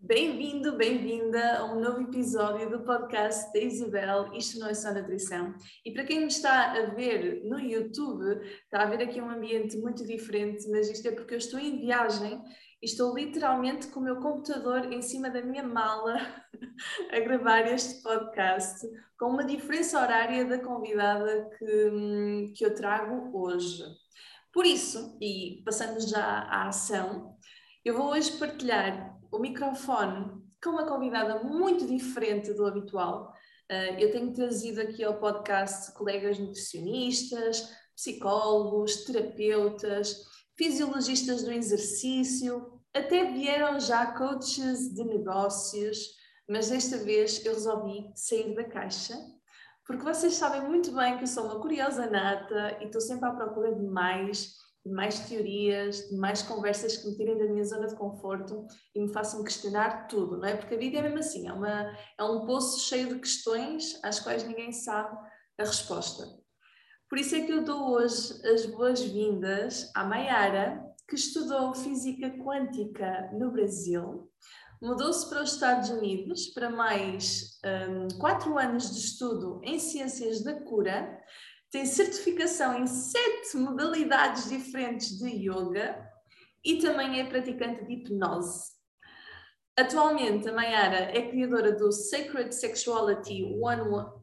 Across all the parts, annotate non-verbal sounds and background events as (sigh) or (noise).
Bem-vindo, bem-vinda a um novo episódio do podcast da Isabel Isto Não é Só Nutrição. E para quem me está a ver no YouTube, está a ver aqui um ambiente muito diferente, mas isto é porque eu estou em viagem e estou literalmente com o meu computador em cima da minha mala (laughs) a gravar este podcast, com uma diferença horária da convidada que, que eu trago hoje. Por isso, e passando já à ação, eu vou hoje partilhar o microfone com uma convidada muito diferente do habitual. Uh, eu tenho trazido aqui ao podcast colegas nutricionistas, psicólogos, terapeutas, fisiologistas do exercício, até vieram já coaches de negócios, mas desta vez eu resolvi sair da caixa, porque vocês sabem muito bem que eu sou uma curiosa nata e estou sempre à procura de mais de mais teorias, de mais conversas que me tirem da minha zona de conforto e me façam questionar tudo, não é? Porque a vida é mesmo assim, é, uma, é um poço cheio de questões às quais ninguém sabe a resposta. Por isso é que eu dou hoje as boas-vindas à Maiara, que estudou física quântica no Brasil, mudou-se para os Estados Unidos para mais um, quatro anos de estudo em ciências da cura tem certificação em sete modalidades diferentes de yoga e também é praticante de hipnose. Atualmente, a Mayara é criadora do Sacred Sexuality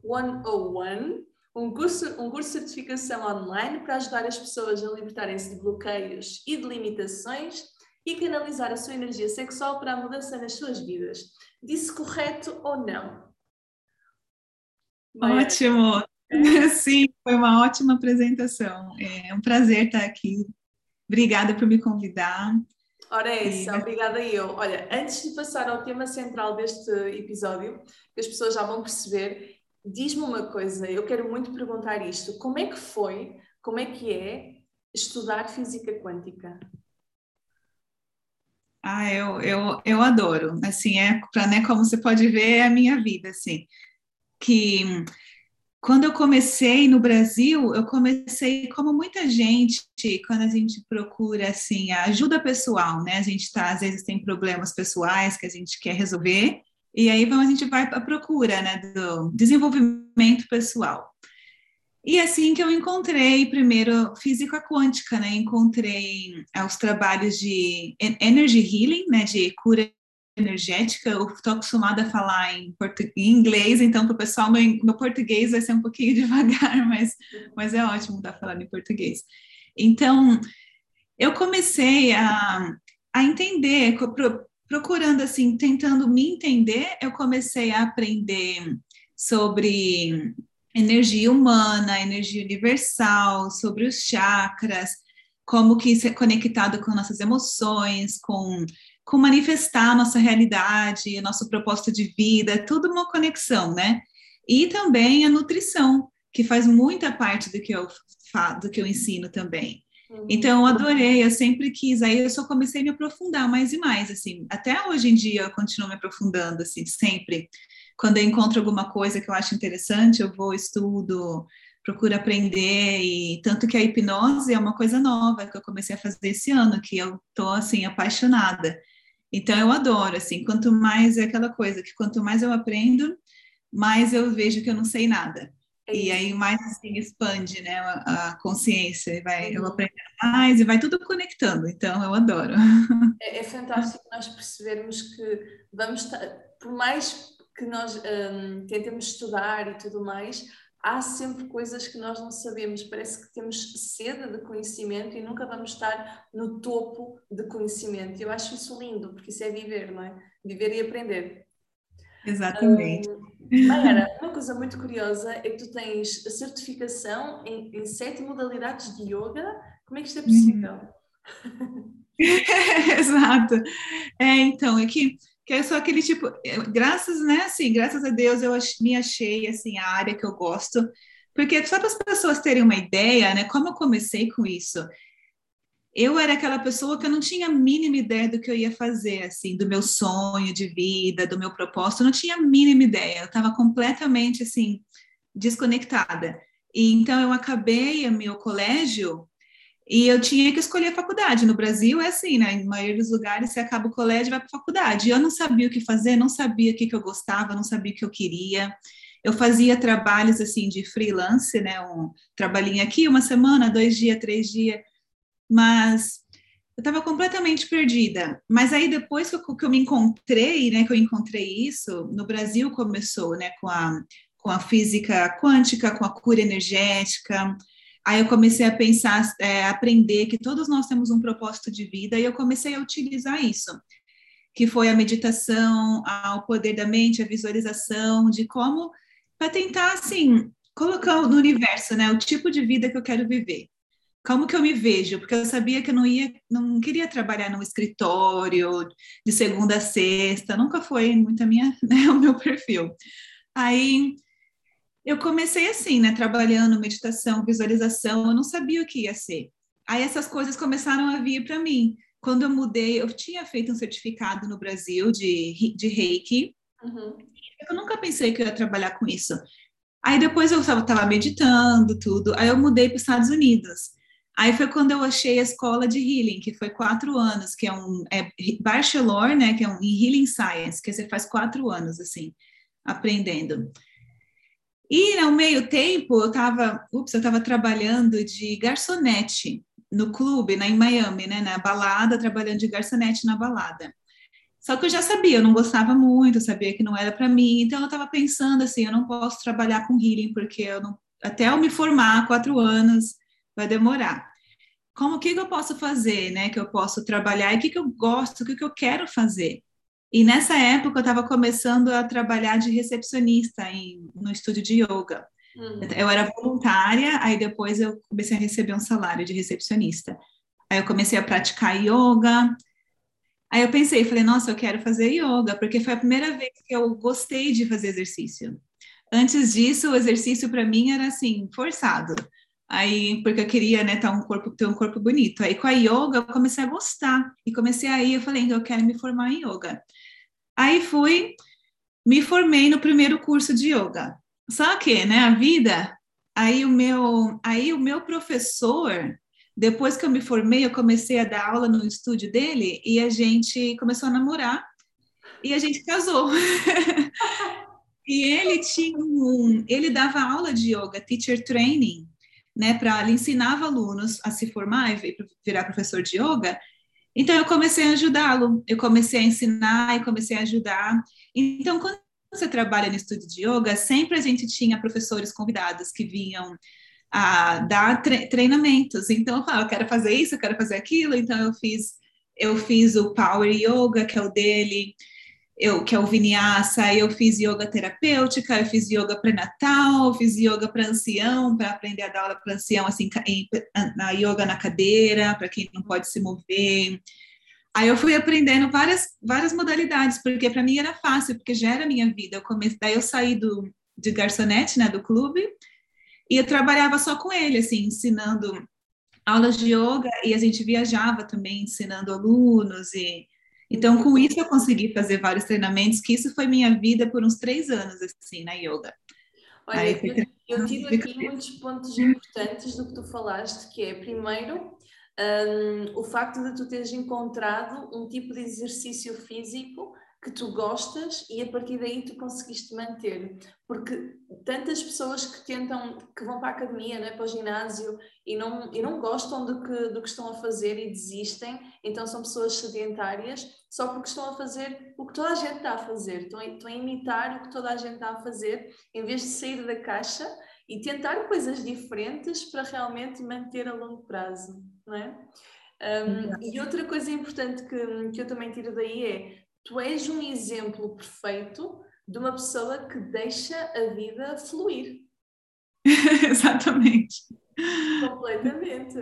101, um curso, um curso de certificação online para ajudar as pessoas a libertarem-se de bloqueios e de limitações e canalizar a sua energia sexual para a mudança nas suas vidas. Disse correto ou não? Ótimo! (laughs) Sim, foi uma ótima apresentação. É um prazer estar aqui. Obrigada por me convidar. Ora, é e... obrigada eu. Olha, antes de passar ao tema central deste episódio, que as pessoas já vão perceber, diz-me uma coisa, eu quero muito perguntar isto: como é que foi, como é que é estudar física quântica? Ah, eu, eu, eu adoro. Assim, é né, como você pode ver, é a minha vida, assim. Que quando eu comecei no Brasil, eu comecei como muita gente, quando a gente procura assim a ajuda pessoal, né? A gente tá às vezes tem problemas pessoais que a gente quer resolver e aí a gente vai à procura, né, do desenvolvimento pessoal. E assim que eu encontrei primeiro física quântica, né? Encontrei os trabalhos de energy healing, né, de cura energética, eu estou acostumada a falar em, em inglês, então para o pessoal, meu, meu, português vai ser um pouquinho (laughs) devagar, mas, mas é ótimo estar falando em português. Então, eu comecei a, a entender, procurando assim, tentando me entender, eu comecei a aprender sobre energia humana, energia universal, sobre os chakras, como que isso é conectado com nossas emoções, com com manifestar a nossa realidade, nosso propósito de vida, é tudo uma conexão, né? E também a nutrição, que faz muita parte do que eu do que eu ensino também. Uhum. Então, eu adorei, eu sempre quis, aí eu só comecei a me aprofundar mais e mais, assim, até hoje em dia eu continuo me aprofundando, assim, sempre. Quando eu encontro alguma coisa que eu acho interessante, eu vou, estudo, procuro aprender, e tanto que a hipnose é uma coisa nova que eu comecei a fazer esse ano, que eu tô, assim, apaixonada. Então eu adoro, assim, quanto mais é aquela coisa que quanto mais eu aprendo, mais eu vejo que eu não sei nada. É e aí mais assim expande, né, a, a consciência, e vai, eu aprendo mais e vai tudo conectando. Então eu adoro. (laughs) É, é fantástico nós percebermos que vamos, por mais que nós um, tentemos estudar e tudo mais, há sempre coisas que nós não sabemos. Parece que temos sede de conhecimento e nunca vamos estar no topo de conhecimento. Eu acho isso lindo, porque isso é viver, não é? Viver e aprender. Exatamente. Um, Mayara, uma coisa muito curiosa é que tu tens a certificação em, em sete modalidades de yoga. Como é que isto é possível? (laughs) (laughs) Exato. É, então, é que que é só aquele tipo, graças, né, assim, graças a Deus eu me achei, assim, a área que eu gosto, porque só para as pessoas terem uma ideia, né, como eu comecei com isso, eu era aquela pessoa que eu não tinha a mínima ideia do que eu ia fazer, assim, do meu sonho de vida, do meu propósito, eu não tinha a mínima ideia, eu estava completamente, assim, desconectada. E então eu acabei o meu colégio E eu tinha que escolher a faculdade. No Brasil é assim, né? Em maioria dos lugares você acaba o colégio e vai para a faculdade. Eu não sabia o que fazer, não sabia o que, que eu gostava, não sabia o que eu queria. Eu fazia trabalhos assim de freelance, né? Um trabalhinho aqui, uma semana, dois dias, três dias. Mas eu estava completamente perdida. Mas aí depois que eu, que eu, me encontrei, né? Que eu encontrei isso, no Brasil começou, né? Com a, com a física quântica, com a cura energética Aí eu comecei a pensar, é, aprender que todos nós temos um propósito de vida e eu comecei a utilizar isso, que foi a meditação, o poder da mente, a visualização, de como, para tentar, assim, colocar no universo, né, o tipo de vida que eu quero viver. Como que eu me vejo? Porque eu sabia que eu não ia, não queria trabalhar num escritório de segunda a sexta, nunca foi muito a minha, (laughs) né, o meu perfil. Aí eu comecei assim, né, trabalhando meditação, visualização, eu não sabia o que ia ser. Aí essas coisas começaram a vir para mim. Quando eu mudei, eu tinha feito um certificado no Brasil de, de Reiki. Uhum. Eu nunca pensei que eu ia trabalhar com isso. Aí depois eu estava meditando, tudo. Aí eu mudei para os Estados Unidos. Aí foi quando eu achei a escola de healing, que foi quatro anos, que é um é bachelor, né, que é um em healing science, que você faz quatro anos assim, aprendendo. E ao meio tempo eu estava, ups, eu estava trabalhando de garçonete no clube, na, em Miami, né, na balada, trabalhando de garçonete na balada. Só que eu já sabia, eu não gostava muito, sabia que não era para mim, então eu estava pensando assim, eu não posso trabalhar com healing porque eu não, até eu me formar, quatro anos, vai demorar. Como que, que eu posso fazer, né? Que eu posso trabalhar e o que, que eu gosto, o que, que eu quero fazer. E nessa época eu estava começando a trabalhar de recepcionista em, no estúdio de yoga. Uhum. Eu era voluntária, aí depois eu comecei a receber um salário de recepcionista. Aí eu comecei a praticar yoga. Aí eu pensei, falei, nossa, eu quero fazer yoga, porque foi a primeira vez que eu gostei de fazer exercício. Antes disso, o exercício para mim era assim, forçado. Aí, porque eu queria, né, ter um corpo, ter um corpo bonito. Aí com a yoga eu comecei a gostar e comecei aí, eu falei, eu quero me formar em yoga. Aí fui, me formei no primeiro curso de yoga. Só que, né, a vida, aí o meu, aí o meu professor, depois que eu me formei, eu comecei a dar aula no estúdio dele e a gente começou a namorar e a gente casou. (laughs) e ele tinha um, ele dava aula de yoga, teacher training, né, para ele alunos a se formar e virar professor de yoga. Então eu comecei a ajudá-lo, eu comecei a ensinar e comecei a ajudar. Então quando você trabalha no estúdio de yoga, sempre a gente tinha professores convidados que vinham a dar tre treinamentos. Então eu falava, eu quero fazer isso, eu quero fazer aquilo. Então eu fiz eu fiz o Power Yoga, que é o dele eu, que é o Vinyasa, eu fiz yoga terapêutica, eu fiz yoga pré-natal, fiz yoga para ancião, para aprender a dar aula para ancião, assim, em, na yoga na cadeira, para quem não pode se mover. Aí eu fui aprendendo várias, várias modalidades, porque para mim era fácil, porque já era minha vida. Eu comecei, daí eu saí do, de garçonete, né, do clube, e eu trabalhava só com ele, assim, ensinando aulas de yoga, e a gente viajava também, ensinando alunos, e então, com isso, eu consegui fazer vários treinamentos, que isso foi minha vida por uns três anos, assim, na yoga. Olha, Aí, eu, eu tive aqui muitos pontos importantes do que tu falaste, que é, primeiro, um, o facto de tu teres encontrado um tipo de exercício físico que tu gostas e a partir daí tu conseguiste manter. Porque tantas pessoas que tentam, que vão para a academia, né, para o ginásio e não, e não gostam do que, do que estão a fazer e desistem, então são pessoas sedentárias só porque estão a fazer o que toda a gente está a fazer, estão a, estão a imitar o que toda a gente está a fazer, em vez de sair da caixa e tentar coisas diferentes para realmente manter a longo prazo, não é? Um, e outra coisa importante que, que eu também tiro daí é tu és um exemplo perfeito de uma pessoa que deixa a vida fluir. (laughs) Exatamente. Completamente.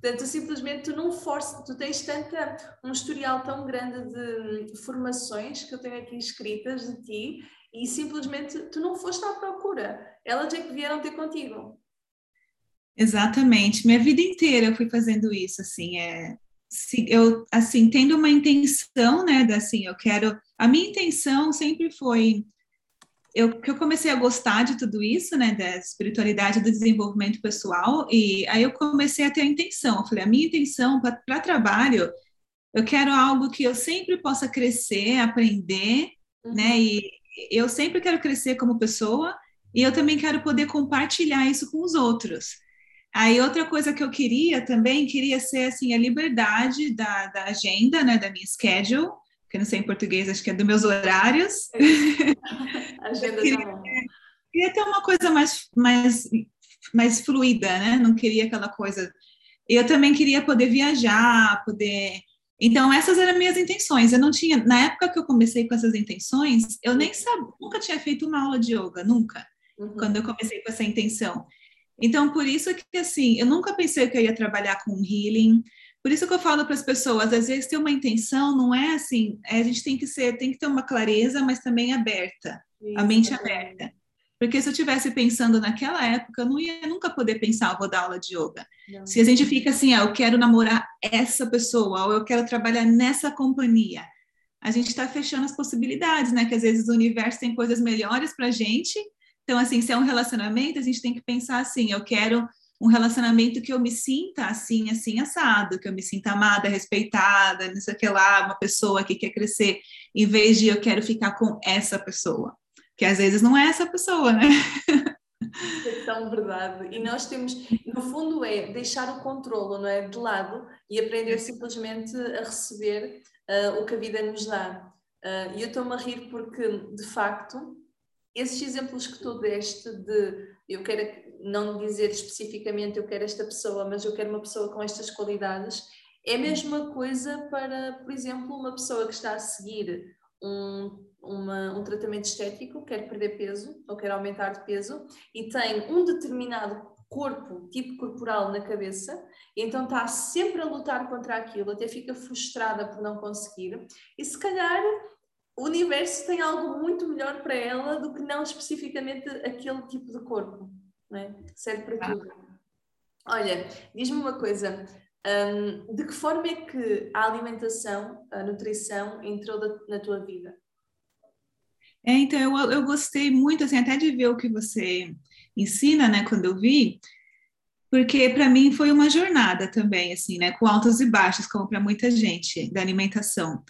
Portanto, simplesmente tu não forças, tu tens tanta, um historial tão grande de formações que eu tenho aqui escritas de ti e simplesmente tu não foste à procura. Elas é que vieram ter contigo. Exatamente. Minha vida inteira eu fui fazendo isso, assim, é, eu assim tendo uma intenção né da assim eu quero a minha intenção sempre foi eu, que eu comecei a gostar de tudo isso, né, da espiritualidade, do desenvolvimento pessoal, e aí eu comecei a ter a intenção. Eu falei, a minha intenção para trabalho, eu quero algo que eu sempre possa crescer, aprender, uhum. né, e eu sempre quero crescer como pessoa, e eu também quero poder compartilhar isso com os outros. Aí outra coisa que eu queria também, queria ser assim, a liberdade da, da agenda, né, da minha schedule, que não sei em português, acho que é dos meus horários. (laughs) Agenda queria, queria ter uma coisa mais, mais, mais fluida, né? Não queria aquela coisa. Eu também queria poder viajar, poder. Então, essas eram minhas intenções. Eu não tinha, na época que eu comecei com essas intenções, eu nem sabia, nunca tinha feito uma aula de yoga, nunca, uhum. quando eu comecei com essa intenção. Então, por isso que, assim, eu nunca pensei que eu ia trabalhar com healing, por isso que eu falo para as pessoas, às vezes ter uma intenção não é assim, é, a gente tem que ser, tem que ter uma clareza, mas também aberta, isso, a mente é. aberta. Porque se eu estivesse pensando naquela época, eu não ia nunca poder pensar, vou dar aula de yoga. Não. Se a gente fica assim, ah, eu quero namorar essa pessoa, ou eu quero trabalhar nessa companhia, a gente está fechando as possibilidades, né? Que às vezes o universo tem coisas melhores para a gente. Então, assim, se é um relacionamento, a gente tem que pensar assim, eu quero um relacionamento que eu me sinta assim, assim, assado, que eu me sinta amada, respeitada, não sei o que lá, uma pessoa que quer crescer, em vez de eu quero ficar com essa pessoa, que às vezes não é essa pessoa, né? É tão verdade. E nós temos, no fundo, é deixar o controlo, não é? De lado e aprender simplesmente a receber uh, o que a vida nos dá. Uh, e eu estou-me a rir porque, de facto, esses exemplos que tu deste de eu quero não dizer especificamente eu quero esta pessoa, mas eu quero uma pessoa com estas qualidades, é a mesma coisa para, por exemplo, uma pessoa que está a seguir um, uma, um tratamento estético, quer perder peso ou quer aumentar de peso e tem um determinado corpo, tipo corporal na cabeça, então está sempre a lutar contra aquilo, até fica frustrada por não conseguir, e se calhar o universo tem algo muito melhor para ela do que não especificamente aquele tipo de corpo é? serve para tudo. Olha, diz-me uma coisa, um, de que forma é que a alimentação, a nutrição entrou da, na tua vida? É, então, eu, eu gostei muito, assim, até de ver o que você ensina, né, quando eu vi, porque para mim foi uma jornada também, assim, né, com altos e baixos, como para muita gente, da alimentação.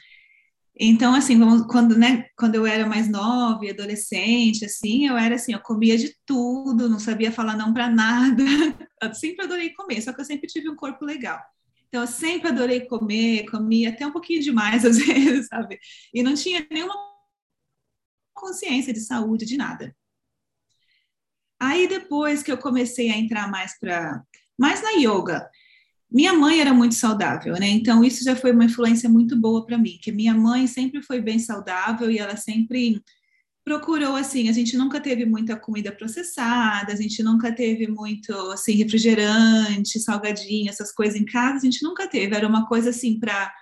Então, assim, quando, né, quando eu era mais nova adolescente, assim, eu era assim, eu comia de tudo, não sabia falar não para nada. (laughs) Eu sempre adorei comer, só que eu sempre tive um corpo legal. Então, eu sempre adorei comer, comia até um pouquinho demais (laughs) às vezes, sabe? E não tinha nenhuma consciência de saúde, de nada. Aí, depois que eu comecei a entrar mais para mais na yoga, minha mãe era muito saudável, né? Então isso já foi uma influência muito boa para mim, que minha mãe sempre foi bem saudável e ela sempre procurou assim, a gente nunca teve muita comida processada, a gente nunca teve muito assim refrigerante, salgadinho, essas coisas em casa, a gente nunca teve, era uma coisa assim para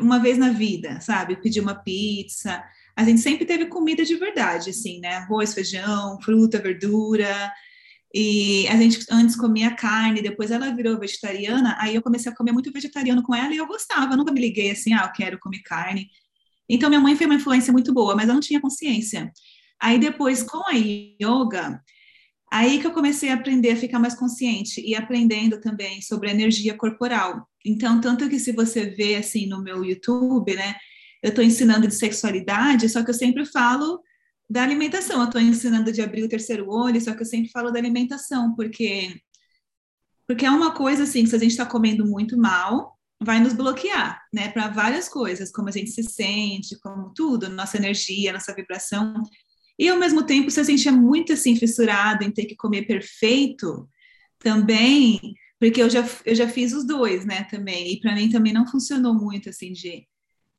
uma vez na vida, sabe? Pedir uma pizza. A gente sempre teve comida de verdade, assim, né? Arroz, feijão, fruta, verdura, e a gente antes comia carne, depois ela virou vegetariana, aí eu comecei a comer muito vegetariano com ela e eu gostava, eu nunca me liguei assim, ah, eu quero comer carne. Então minha mãe foi uma influência muito boa, mas eu não tinha consciência. Aí depois com a yoga, aí que eu comecei a aprender a ficar mais consciente e aprendendo também sobre a energia corporal. Então, tanto que se você vê assim no meu YouTube, né, eu estou ensinando de sexualidade, só que eu sempre falo da alimentação. Eu estou ensinando de abrir o terceiro olho, só que eu sempre falo da alimentação, porque porque é uma coisa assim, se a gente está comendo muito mal, vai nos bloquear, né, para várias coisas, como a gente se sente, como tudo, nossa energia, nossa vibração. E ao mesmo tempo, se a gente é muito assim fissurado em ter que comer perfeito, também, porque eu já eu já fiz os dois, né, também, e para mim também não funcionou muito assim de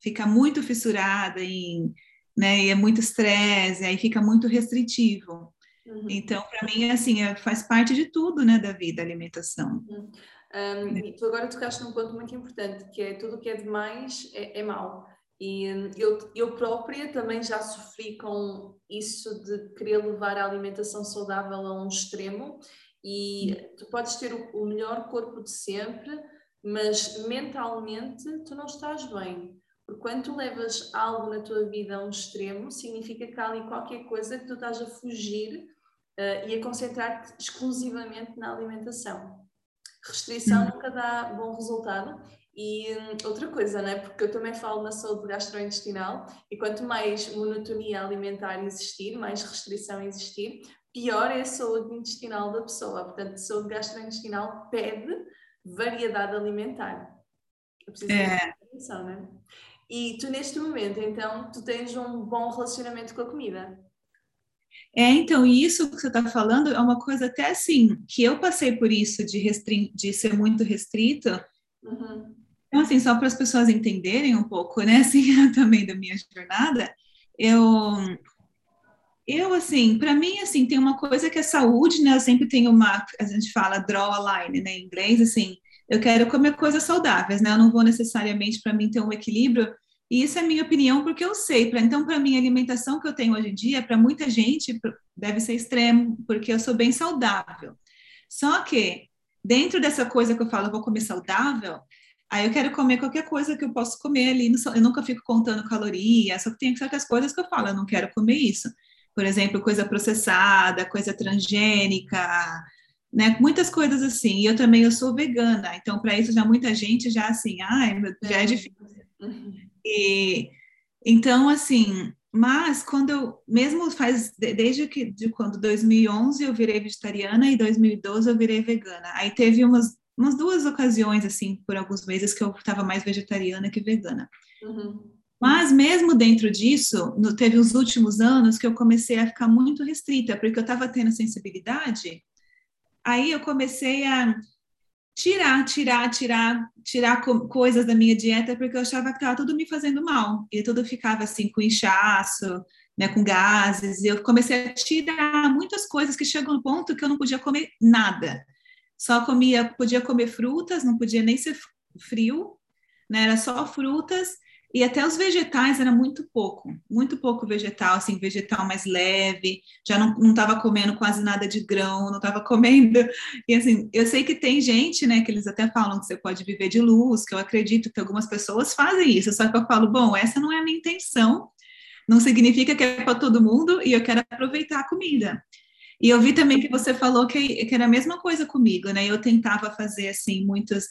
ficar muito fissurada em né? E é muito estresse, aí fica muito restritivo. Uhum. Então, para mim, assim, é, faz parte de tudo, né, da vida, a alimentação. Uhum. Um, e tu agora tocaste num ponto muito importante, que é tudo que é demais é, é mau. E hum, eu, eu própria também já sofri com isso de querer levar a alimentação saudável a um extremo. E uhum. tu podes ter o, o melhor corpo de sempre, mas mentalmente tu não estás bem Porque quando tu levas algo na tua vida a um extremo, significa que há ali qualquer coisa que tu estás a fugir uh, e a concentrar-te exclusivamente na alimentação. Restrição hum. nunca dá bom resultado e hum, outra coisa, né? porque eu também falo na saúde gastrointestinal, e quanto mais monotonia alimentar existir, mais restrição existir, pior é a saúde intestinal da pessoa. Portanto, saúde gastrointestinal pede variedade alimentar. Eu preciso é. atenção, né? E tu, neste momento, então, tu tens um bom relacionamento com a comida. É, então, isso que você está falando é uma coisa até assim, que eu passei por isso de, de ser muito restrita. Uhum. Então, assim, só para as pessoas entenderem um pouco, né, (laughs) assim, também da minha jornada, eu, eu assim, para mim, assim, tem uma coisa que é saúde, né, eu sempre tenho uma, a gente fala draw a line, né, em inglês, assim, eu quero comer coisas saudáveis, né, eu não vou necessariamente, para mim, ter um equilíbrio, e isso é minha opinião, porque eu sei, pra, então, para mim, a alimentação que eu tenho hoje em dia, para muita gente, deve ser extremo, porque eu sou bem saudável. Só que, dentro dessa coisa que eu falo, eu vou comer saudável, Aí eu quero comer qualquer coisa que eu posso comer ali. Eu nunca fico contando calorias, só que tem certas coisas que eu falo, eu não quero comer isso. Por exemplo, coisa processada, coisa transgênica, né? Muitas coisas assim. E eu também eu sou vegana, então para isso já muita gente já assim, ai, já é difícil. E então assim, mas quando eu mesmo faz desde que de quando 2011 eu virei vegetariana e 2012 eu virei vegana. Aí teve umas umas duas ocasiões, assim, por alguns meses que eu estava mais vegetariana que vegana. Uhum. Mas mesmo dentro disso, no, teve os últimos anos que eu comecei a ficar muito restrita, porque eu estava tendo sensibilidade. Aí eu comecei a tirar, tirar, tirar, tirar co coisas da minha dieta, porque eu achava que estava tudo me fazendo mal. E tudo ficava assim, com inchaço, né, com gases. E eu comecei a tirar muitas coisas que chegam no ponto que eu não podia comer nada só comia, podia comer frutas, não podia nem ser frio, né? Era só frutas e até os vegetais era muito pouco, muito pouco vegetal, assim, vegetal mais leve, já não estava comendo quase nada de grão, não estava (laughs) comendo, e assim, eu sei que tem gente, né, que eles até falam que você pode viver de luz, que eu acredito que algumas pessoas fazem isso, só que eu falo, bom, essa não é a minha intenção, não significa que é para todo mundo, e eu quero aproveitar a comida. E eu vi também que você falou que, que era a mesma coisa comigo, né? Eu tentava fazer, assim, muitas,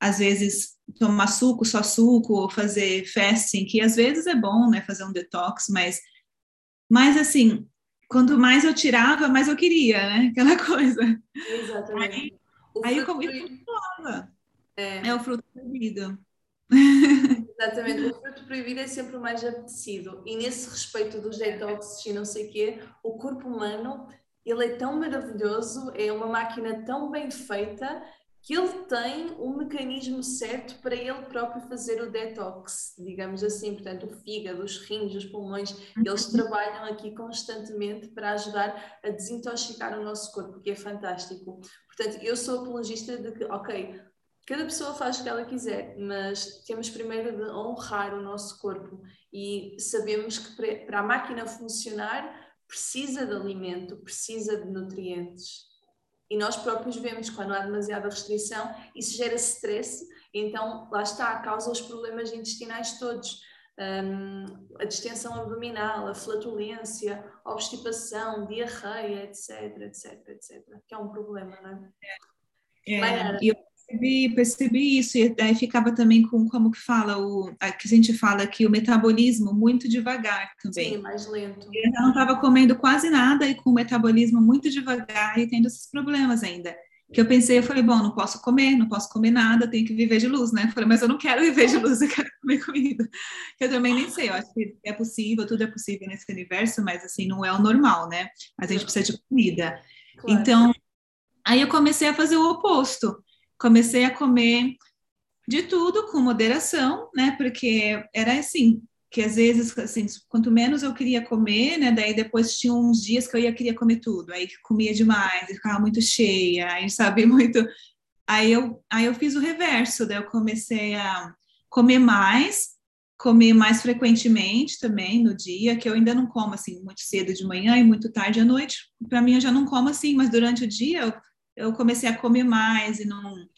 às vezes, tomar suco, só suco, ou fazer fasting, que às vezes é bom, né? Fazer um detox, mas, mas assim, quanto mais eu tirava, mais eu queria, né? (laughs) Aquela coisa. Exatamente. Aí, aí eu comi É. é o fruto proibido. Exatamente, o fruto proibido é sempre o mais apetecido e nesse respeito dos detoxes e não sei o quê, o corpo humano ele é tão maravilhoso, é uma máquina tão bem feita que ele tem um mecanismo certo para ele próprio fazer o detox, digamos assim. Portanto, o fígado, os rins, os pulmões, eles uhum. trabalham aqui constantemente para ajudar a desintoxicar o nosso corpo, que é fantástico. Portanto, eu sou apologista de que, ok, cada pessoa faz o que ela quiser, mas temos primeiro de honrar o nosso corpo e sabemos que para a máquina funcionar precisa de alimento, precisa de nutrientes. E nós próprios vemos quando há demasiada restrição, isso gera stress, então lá está, causa os problemas intestinais todos. Um, a distensão abdominal, a flatulência, a obstipação, diarreia, etc, etc, etc, que é um problema, não é? é, eu percebi, percebi isso, e aí ficava também com, como que fala, o, a, que a gente fala aqui, o metabolismo muito devagar também. Sim, mais lento. Eu não estava comendo quase nada e com o metabolismo muito devagar e tendo esses problemas ainda. Que eu pensei, eu falei, bom, não posso comer, não posso comer nada, tenho que viver de luz, né? Eu falei, mas eu não quero viver de luz, eu quero comer comida. Eu também nem sei, eu acho que é possível, tudo é possível nesse universo, mas assim, não é o normal, né? Mas a gente precisa de comida. Claro. Então, aí eu comecei a fazer o oposto comecei a comer de tudo com moderação, né? Porque era assim, que às vezes, assim, quanto menos eu queria comer, né? Daí depois tinha uns dias que eu ia queria comer tudo, aí comia demais, ficava muito cheia, aí sabe (laughs) muito. Aí eu, aí eu fiz o reverso, daí eu comecei a comer mais, comer mais frequentemente também no dia, que eu ainda não como assim muito cedo de manhã e muito tarde à noite. Para mim eu já não como assim, mas durante o dia eu eu comecei a comer mais e não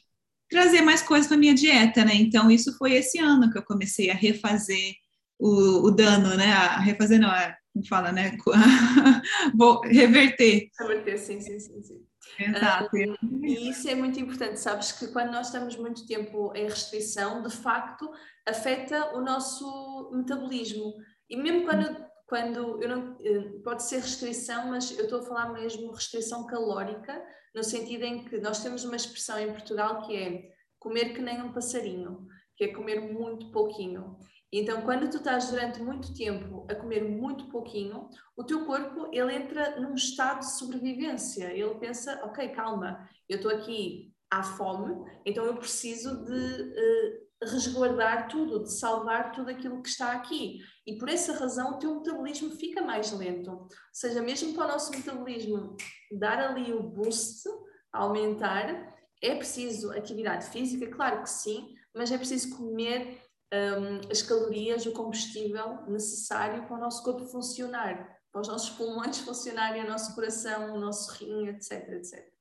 trazer mais coisas para minha dieta, né? Então, isso foi esse ano que eu comecei a refazer o, o dano, né? A refazer, não, é, como fala, né? (laughs) Vou reverter. Reverter, sim, sim, sim. sim. Exato. Um, e isso é muito importante, sabes que quando nós estamos muito tempo em restrição, de facto, afeta o nosso metabolismo. E mesmo quando, quando eu não, eh, pode ser restrição, mas eu estou a falar mesmo restrição calórica, no sentido em que nós temos uma expressão em Portugal que é comer que nem um passarinho, que é comer muito pouquinho. Então, quando tu estás durante muito tempo a comer muito pouquinho, o teu corpo ele entra num estado de sobrevivência. Ele pensa, ok, calma, eu estou aqui à fome, então eu preciso de uh, resguardar tudo, de salvar tudo aquilo que está aqui. E por essa razão o teu metabolismo fica mais lento. Ou seja, mesmo para o nosso metabolismo dar ali o boost, aumentar, é preciso atividade física, claro que sim, mas é preciso comer um, as calorias, o combustível necessário para o nosso corpo funcionar, para os nossos pulmões funcionarem, o nosso coração, o nosso rim, etc, etc.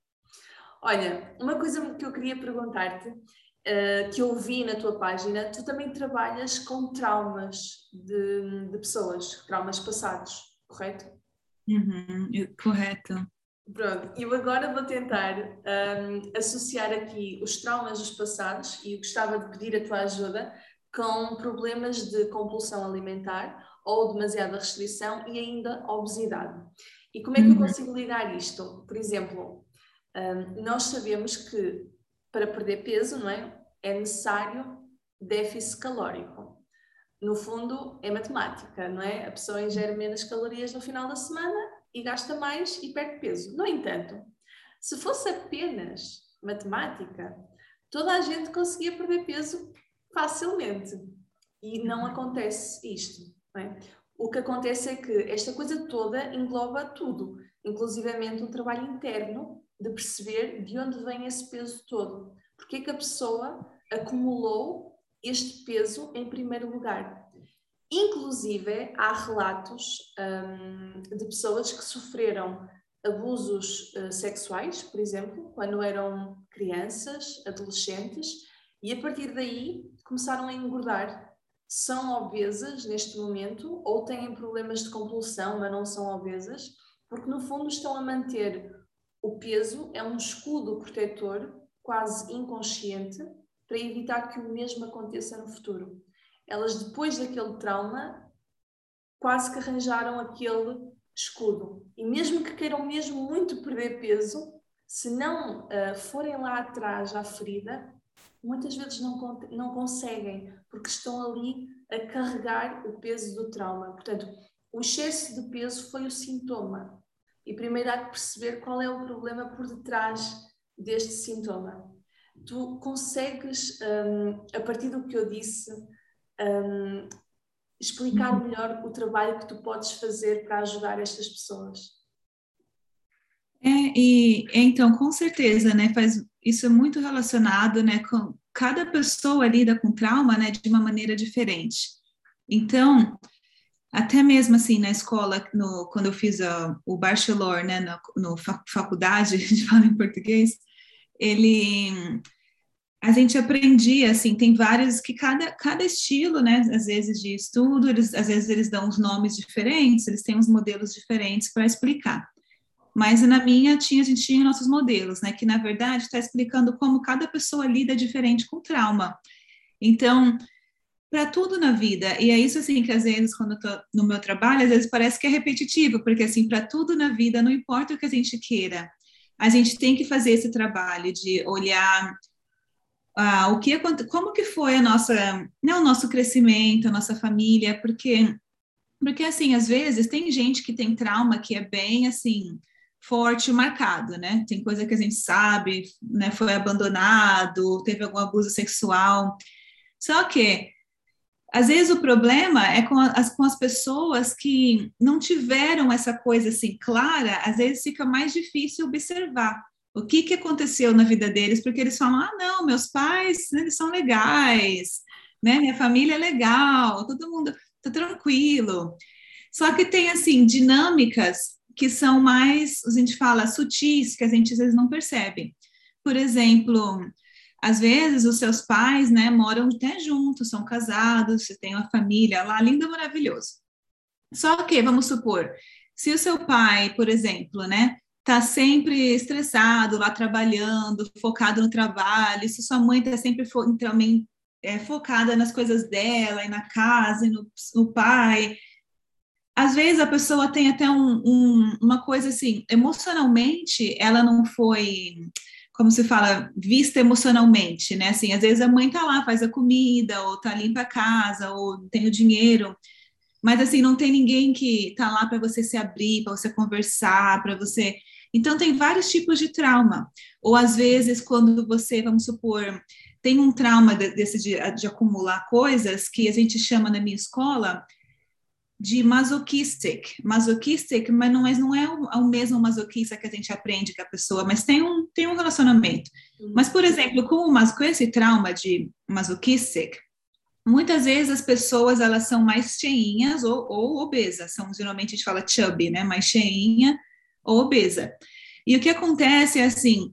Olha, uma coisa que eu queria perguntar-te, uh, que eu vi na tua página, tu também trabalhas com traumas de, de pessoas, traumas passados, correto? Uhum, correto. Pronto, eu agora vou tentar um, associar aqui os traumas dos passados e gostava de pedir a tua ajuda com problemas de compulsão alimentar ou demasiada restrição e ainda obesidade. E como é que eu uhum. consigo ligar isto? Por exemplo, um, nós sabemos que para perder peso, não é? É necessário déficit calórico. No fundo, é matemática, não é? A pessoa ingere menos calorias no final da semana e gasta mais e perde peso. No entanto, se fosse apenas matemática, toda a gente conseguia perder peso facilmente. E não acontece isto. É? O que acontece é que esta coisa toda engloba tudo, inclusivamente um trabalho interno de perceber de onde vem esse peso todo. Porque é que a pessoa acumulou este peso em primeiro lugar? Inclusive, há relatos hum, de pessoas que sofreram abusos uh, sexuais, por exemplo, quando eram crianças, adolescentes, e a partir daí começaram a engordar. São obesas neste momento ou têm problemas de compulsão, mas não são obesas, porque no fundo estão a manter o peso, é um escudo protetor quase inconsciente para evitar que o mesmo aconteça no futuro. Elas, depois daquele trauma, quase que arranjaram aquele escudo. E mesmo que queiram mesmo muito perder peso, se não uh, forem lá atrás à ferida, muitas vezes não, não conseguem, porque estão ali a carregar o peso do trauma. Portanto, o excesso de peso foi o sintoma. E primeiro há que perceber qual é o problema por detrás deste sintoma. Tu consegues, um, a partir do que eu disse, um, explicar uhum. melhor o trabalho que tu podes fazer para ajudar estas pessoas? É, e então, com certeza, né, faz, isso é muito relacionado, né, com cada pessoa lida com trauma, né, de uma maneira diferente. Então, até mesmo assim na escola, no, quando eu fiz a, o bachelor, né, no, no faculdade, (laughs) a gente fala em português, ele a gente aprendia assim, tem vários que cada, cada estilo, né, às vezes de estudo, eles, às vezes eles dão uns nomes diferentes, eles têm uns modelos diferentes para explicar. Mas na minha tinha, a gente tinha nossos modelos, né? Que na verdade está explicando como cada pessoa lida diferente com trauma. Então, para tudo na vida, e é isso assim que às vezes quando eu tô no meu trabalho, às vezes parece que é repetitivo, porque assim, para tudo na vida, não importa o que a gente queira, a gente tem que fazer esse trabalho de olhar ah, o que como que foi a nossa, né, o nosso crescimento, a nossa família, porque porque assim, às vezes tem gente que tem trauma que é bem assim, forte marcado, né? Tem coisa que a gente sabe, né? Foi abandonado, teve algum abuso sexual. Só que às vezes o problema é com as, com as pessoas que não tiveram essa coisa assim clara, às vezes fica mais difícil observar o que, que aconteceu na vida deles, porque eles falam, ah, não, meus pais, eles são legais, né, minha família é legal, todo mundo tá tranquilo. Só que tem, assim, dinâmicas que são mais, a gente fala, sutis, que a gente às vezes não percebe. Por exemplo, às vezes os seus pais, né, moram até juntos, são casados, você tem uma família lá, lindo, maravilhoso. Só que, vamos supor, se o seu pai, por exemplo, né, tá sempre estressado lá trabalhando, focado no trabalho, se sua mãe tá sempre fo também é, focada nas coisas dela e na casa e no, no pai, às vezes a pessoa tem até um, um, uma coisa assim, emocionalmente, ela não foi como se fala, vista emocionalmente, né? Assim, às vezes a mãe tá lá, faz a comida, ou tá limpa a casa, ou tem o dinheiro, mas assim, não tem ninguém que tá lá para você se abrir, para você conversar, para você. Então, tem vários tipos de trauma. Ou às vezes, quando você, vamos supor, tem um trauma desse de, de acumular coisas, que a gente chama na minha escola de masochistic, masochistic, mas não é, não é o, o, mesmo masoquista que a gente aprende com a pessoa, mas tem um, tem um relacionamento. Uhum. Mas, por exemplo, com, o, com esse trauma de masochistic, muitas vezes as pessoas, elas são mais cheinhas ou, ou obesas, são, geralmente a gente fala chubby, né, mais cheinha ou obesa. E o que acontece é assim,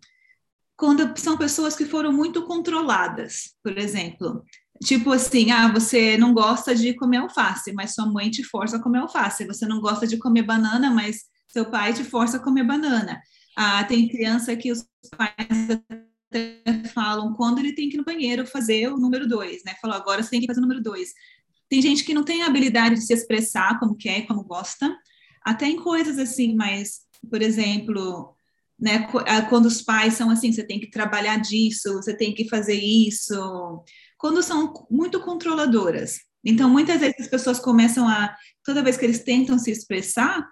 quando são pessoas que foram muito controladas, por exemplo, Tipo assim, ah, você não gosta de comer alface, mas sua mãe te força a comer alface. Você não gosta de comer banana, mas seu pai te força a comer banana. Ah, tem criança que os pais falam quando ele tem que ir no banheiro fazer o número dois, né? Falou, agora você tem que fazer o número dois. Tem gente que não tem a habilidade de se expressar como quer, como gosta, até em coisas assim, mas, por exemplo, né, ah, quando os pais são assim, você tem que trabalhar disso, você tem que fazer isso, quando são muito controladoras. Então, muitas vezes as pessoas começam a, toda vez que eles tentam se expressar,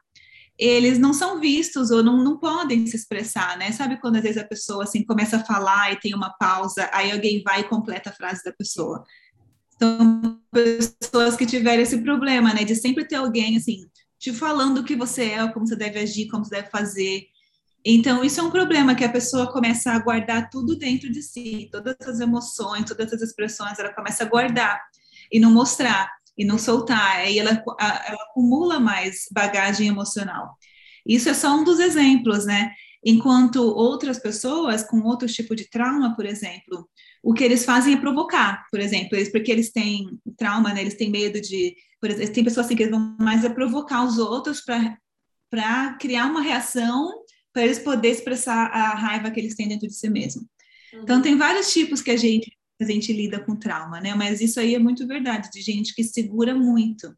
eles não são vistos ou não, não podem se expressar, né? Sabe quando às vezes a pessoa assim começa a falar e tem uma pausa, aí alguém vai e completa a frase da pessoa. Então, pessoas que tiverem esse problema, né, de sempre ter alguém assim te falando o que você é, como você deve agir, como você deve fazer, então, isso é um problema que a pessoa começa a guardar tudo dentro de si, todas as emoções, todas as expressões, ela começa a guardar e não mostrar e não soltar, aí ela, ela acumula mais bagagem emocional. Isso é só um dos exemplos, né? Enquanto outras pessoas com outro tipo de trauma, por exemplo, o que eles fazem é provocar, por exemplo, eles, porque eles têm trauma, né? Eles têm medo de, por exemplo, tem pessoas assim que vão mais a provocar os outros para criar uma reação para eles poderem expressar a raiva que eles têm dentro de si mesmo. Uhum. Então, tem vários tipos que a gente, a gente lida com trauma, né? Mas isso aí é muito verdade, de gente que segura muito,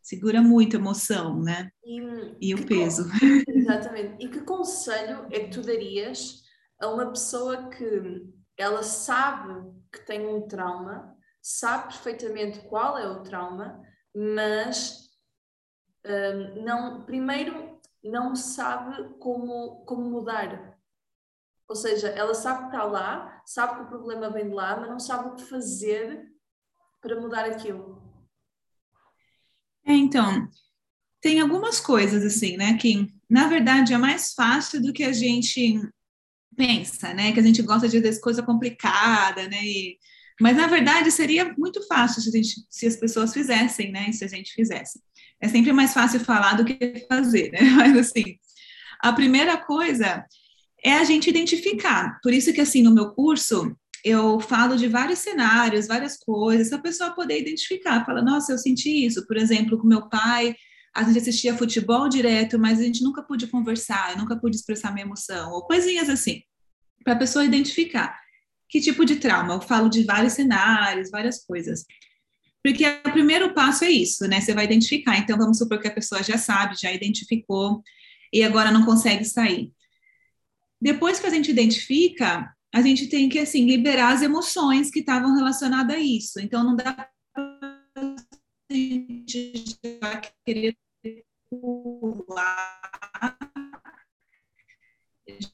segura muito a emoção, né? E, e o peso. (laughs) Exatamente. E que conselho é que tu darias a uma pessoa que ela sabe que tem um trauma, sabe perfeitamente qual é o trauma, mas um, não, primeiro não sabe como, como mudar. Ou seja, ela sabe que está lá, sabe que o problema vem de lá, mas não sabe o que fazer para mudar aquilo. É, então, tem algumas coisas assim, né, que na verdade é mais fácil do que a gente pensa, né, que a gente gosta de fazer coisa complicada, né, e, mas na verdade seria muito fácil se, gente, se as pessoas fizessem, né, se a gente fizesse. É sempre mais fácil falar do que fazer, né? (laughs) Mas assim, a primeira coisa é a gente identificar. Por isso que assim no meu curso eu falo de vários cenários, várias coisas, a pessoa poder identificar, fala, nossa, eu senti isso, por exemplo, com meu pai, a gente assistia futebol direto, mas a gente nunca pôde conversar, eu nunca pude expressar minha emoção, ou coisinhas assim, para a pessoa identificar que tipo de trauma. Eu falo de vários cenários, várias coisas. Porque o primeiro passo é isso, né? Você vai identificar. Então, vamos supor que a pessoa já sabe, já identificou e agora não consegue sair. Depois que a gente identifica, a gente tem que, assim, liberar as emoções que estavam relacionadas a isso. Então, não dá para a gente já querer pular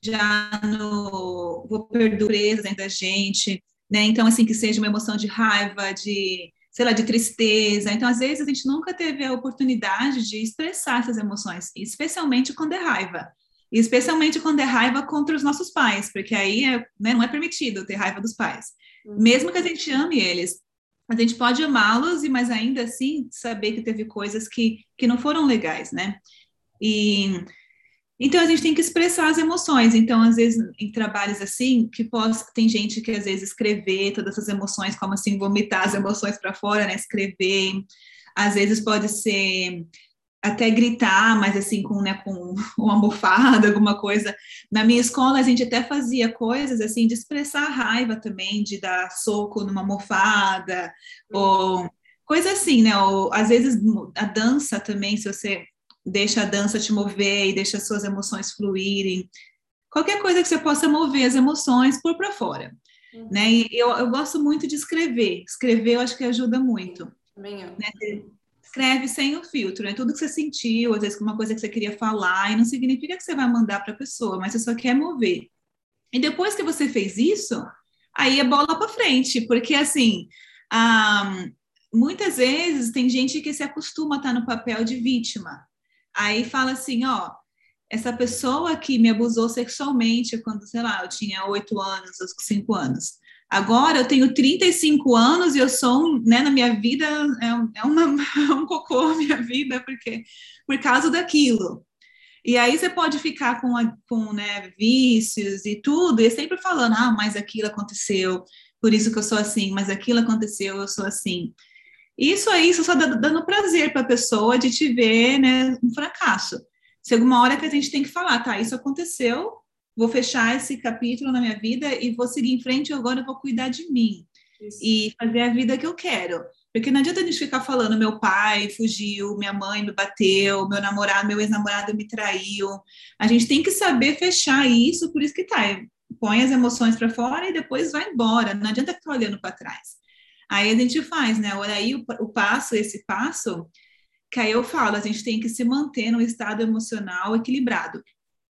já no vou perder dentro da gente, né? Então assim que seja uma emoção de raiva, de sei lá, de tristeza. Então, às vezes, a gente nunca teve a oportunidade de expressar essas emoções, especialmente quando é raiva. E especialmente quando é raiva contra os nossos pais, porque aí é, né, não é permitido ter raiva dos pais. Uhum. Mesmo que a gente ame eles, a gente pode amá-los, mas ainda assim saber que teve coisas que, que não foram legais, né? E Então a gente tem que expressar as emoções. Então, às vezes, em trabalhos assim, que tem gente que às vezes escrever todas essas emoções, como assim, vomitar as emoções para fora, né? Escrever. Às vezes pode ser até gritar, mas assim, com, né, com (laughs) uma almofada, alguma coisa. Na minha escola, a gente até fazia coisas assim de expressar a raiva também, de dar soco numa almofada, ou coisa assim, né? Ou às vezes a dança também, se você deixa a dança te mover e deixa as suas emoções fluírem. Qualquer coisa que você possa mover as emoções por para fora. Uhum. Né? E eu, eu gosto muito de escrever. Escrever eu acho que ajuda muito. Também eu. Né? Escreve sem o filtro, né? Tudo que você sentiu, às vezes uma coisa que você queria falar, e não significa que você vai mandar para a pessoa, mas você só quer mover. E depois que você fez isso, aí é bola para frente, porque assim, ah, muitas vezes tem gente que se acostuma a estar no papel de vítima. Aí fala assim, ó, essa pessoa que me abusou sexualmente quando, sei lá, eu tinha oito anos, cinco anos. Agora eu tenho 35 anos e eu sou, né, na minha vida, é, é, uma, é (laughs) um cocô a minha vida, porque por causa daquilo. E aí você pode ficar com, a, com né, vícios e tudo, e sempre falando, ah, mas aquilo aconteceu, por isso que eu sou assim, mas aquilo aconteceu, eu sou assim. Isso aí só dá, dando prazer para a pessoa de te ver, né, um fracasso. Chega uma hora que a gente tem que falar, tá, isso aconteceu, vou fechar esse capítulo na minha vida e vou seguir em frente, agora eu vou cuidar de mim isso. e fazer a vida que eu quero. Porque não adianta a gente ficar falando, meu pai fugiu, minha mãe me bateu, meu namorado, meu ex-namorado me traiu. A gente tem que saber fechar isso, por isso que tá, põe as emoções para fora e depois vai embora. Não adianta ficar olhando para trás. Aí a gente faz, né? Olha aí o, o passo, esse passo, que aí eu falo, a gente tem que se manter no estado emocional equilibrado.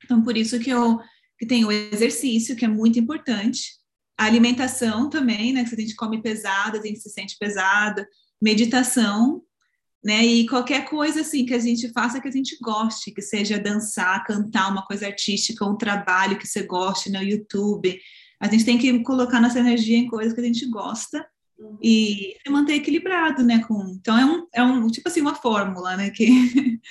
Então, por isso que eu que tem o exercício, que é muito importante, a alimentação também, né? Que a gente come pesado, a gente se sente pesado, meditação, né? E qualquer coisa assim que a gente faça que a gente goste, que seja dançar, cantar, uma coisa artística, um trabalho que você goste no YouTube. A gente tem que colocar nossa energia em coisas que a gente gosta. E se manter equilibrado, né? Com, então é um, é um tipo assim, uma fórmula, né? Que (laughs)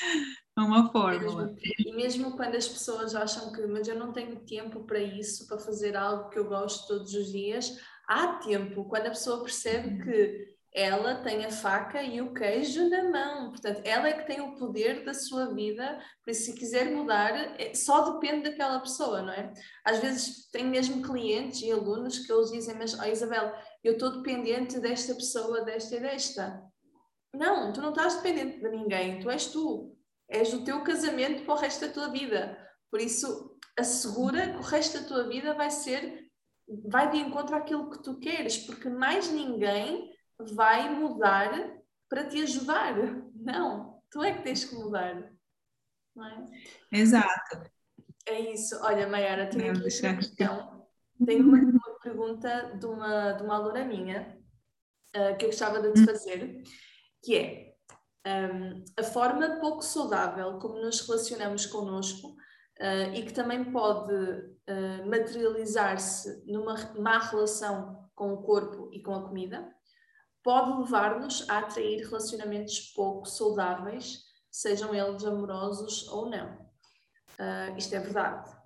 é uma fórmula. E mesmo quando as pessoas acham que, mas eu não tenho tempo para isso, para fazer algo que eu gosto todos os dias, há tempo. Quando a pessoa percebe uhum. que ela tem a faca e o queijo na mão. Portanto, ela é que tem o poder da sua vida, por isso, se quiser mudar, é, só depende daquela pessoa, não é? Às vezes, tem mesmo clientes e alunos que eles dizem, mas, oh, Isabel, eu estou dependente desta pessoa, desta e desta. Não, tu não estás dependente de ninguém, tu és tu. És o teu casamento para o resto da tua vida. Por isso, assegura que o resto da tua vida vai ser, vai de encontro àquilo que tu queres, porque mais ninguém vai mudar para te ajudar. Não, tu é que tens que mudar. Não é? Exato. É isso. Olha, Mayara, tenho aqui uma questão. Tenho uma, uma, pergunta de uma, de uma aluna minha uh, que eu gostava de te fazer, que é um, a forma pouco saudável como nos relacionamos connosco uh, e que também pode uh, materializar-se numa má relação com o corpo e com a comida pode levar-nos a atrair relacionamentos pouco saudáveis, sejam eles amorosos ou não. Uh, isto é verdade.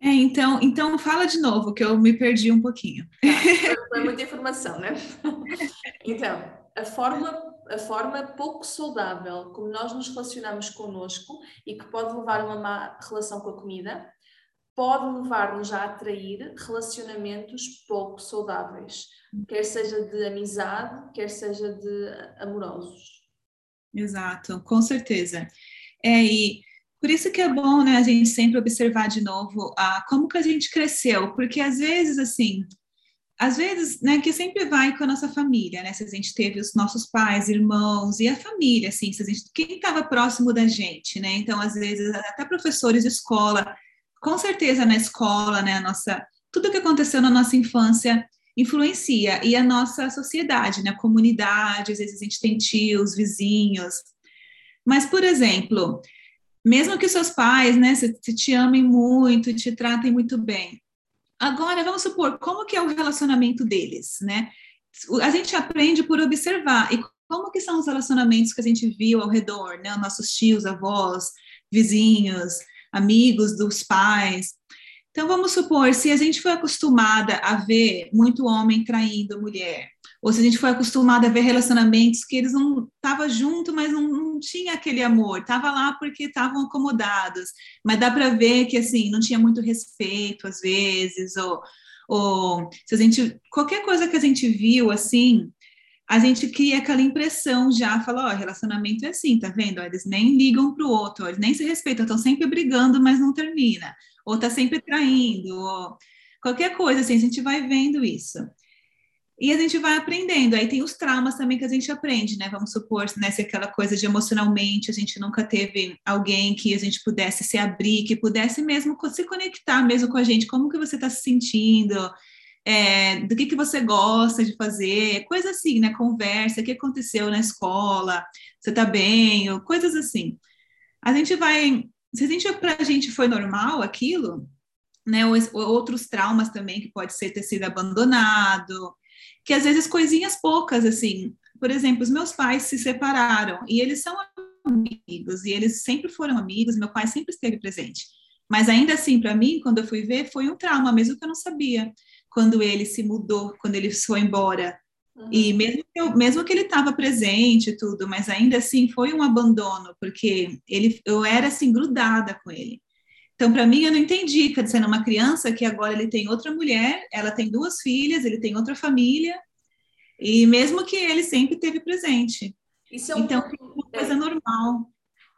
É, então, então fala de novo, que eu me perdi um pouquinho. Tá, foi muita informação, né? (laughs) Então, a forma, a forma pouco saudável como nós nos relacionamos connosco e que pode levar a uma má relação com a comida, pode levar-nos a atrair relacionamentos pouco saudáveis quer seja de amizade, quer seja de amorosos. Exato, com certeza. É, e por isso que é bom, né, a gente sempre observar de novo a, como que a gente cresceu, porque às vezes, assim, às vezes, né, que sempre vai com a nossa família, né, se a gente teve os nossos pais, irmãos e a família, assim, se a gente, quem estava próximo da gente, né, então, às vezes, até professores de escola, com certeza na escola, né, a nossa, tudo que aconteceu na nossa infância influencia. E a nossa sociedade, né? A comunidade, às vezes a gente tem tios, vizinhos. Mas, por exemplo, mesmo que seus pais, né, se, te amem muito, te tratem muito bem. Agora, vamos supor, como que é o relacionamento deles, né? A gente aprende por observar. E como que são os relacionamentos que a gente viu ao redor, né? Nossos tios, avós, vizinhos, amigos dos pais. Então, vamos supor, se a gente foi acostumada a ver muito homem traindo mulher, ou se a gente foi acostumada a ver relacionamentos que eles não estavam junto, mas não, não tinha aquele amor, estava lá porque estavam acomodados, mas dá para ver que assim não tinha muito respeito às vezes, ou, ou se a gente qualquer coisa que a gente viu assim, a gente cria aquela impressão já, fala, ó, relacionamento é assim, tá vendo? Eles nem ligam para o outro, eles nem se respeitam, estão sempre brigando, mas não termina, ou tá sempre traindo, ou qualquer coisa assim, a gente vai vendo isso. E a gente vai aprendendo. Aí tem os traumas também que a gente aprende, né? Vamos supor, né, se aquela coisa de emocionalmente a gente nunca teve alguém que a gente pudesse se abrir, que pudesse mesmo se conectar mesmo com a gente. Como que você está se sentindo? É, do que, que você gosta de fazer? Coisa assim, né? Conversa, o que aconteceu na escola? Você está bem? Ou coisas assim. A gente vai... Se a gente, para a gente foi normal aquilo, né? Ou, outros traumas também, que pode ser ter sido abandonado, que às vezes coisinhas poucas, assim. Por exemplo, os meus pais se separaram e eles são amigos e eles sempre foram amigos, meu pai sempre esteve presente. Mas ainda assim, para mim, quando eu fui ver, foi um trauma, mesmo que eu não sabia. Quando ele se mudou, quando ele foi embora. Uhum. E mesmo que, eu, mesmo que ele estava presente e tudo, mas ainda assim foi um abandono, porque ele, eu era assim grudada com ele. Então, para mim, eu não entendi, quer dizer, uma criança que agora ele tem outra mulher, ela tem duas filhas, ele tem outra família, e mesmo que ele sempre teve presente. Isso é um então, ponto, uma coisa é, normal.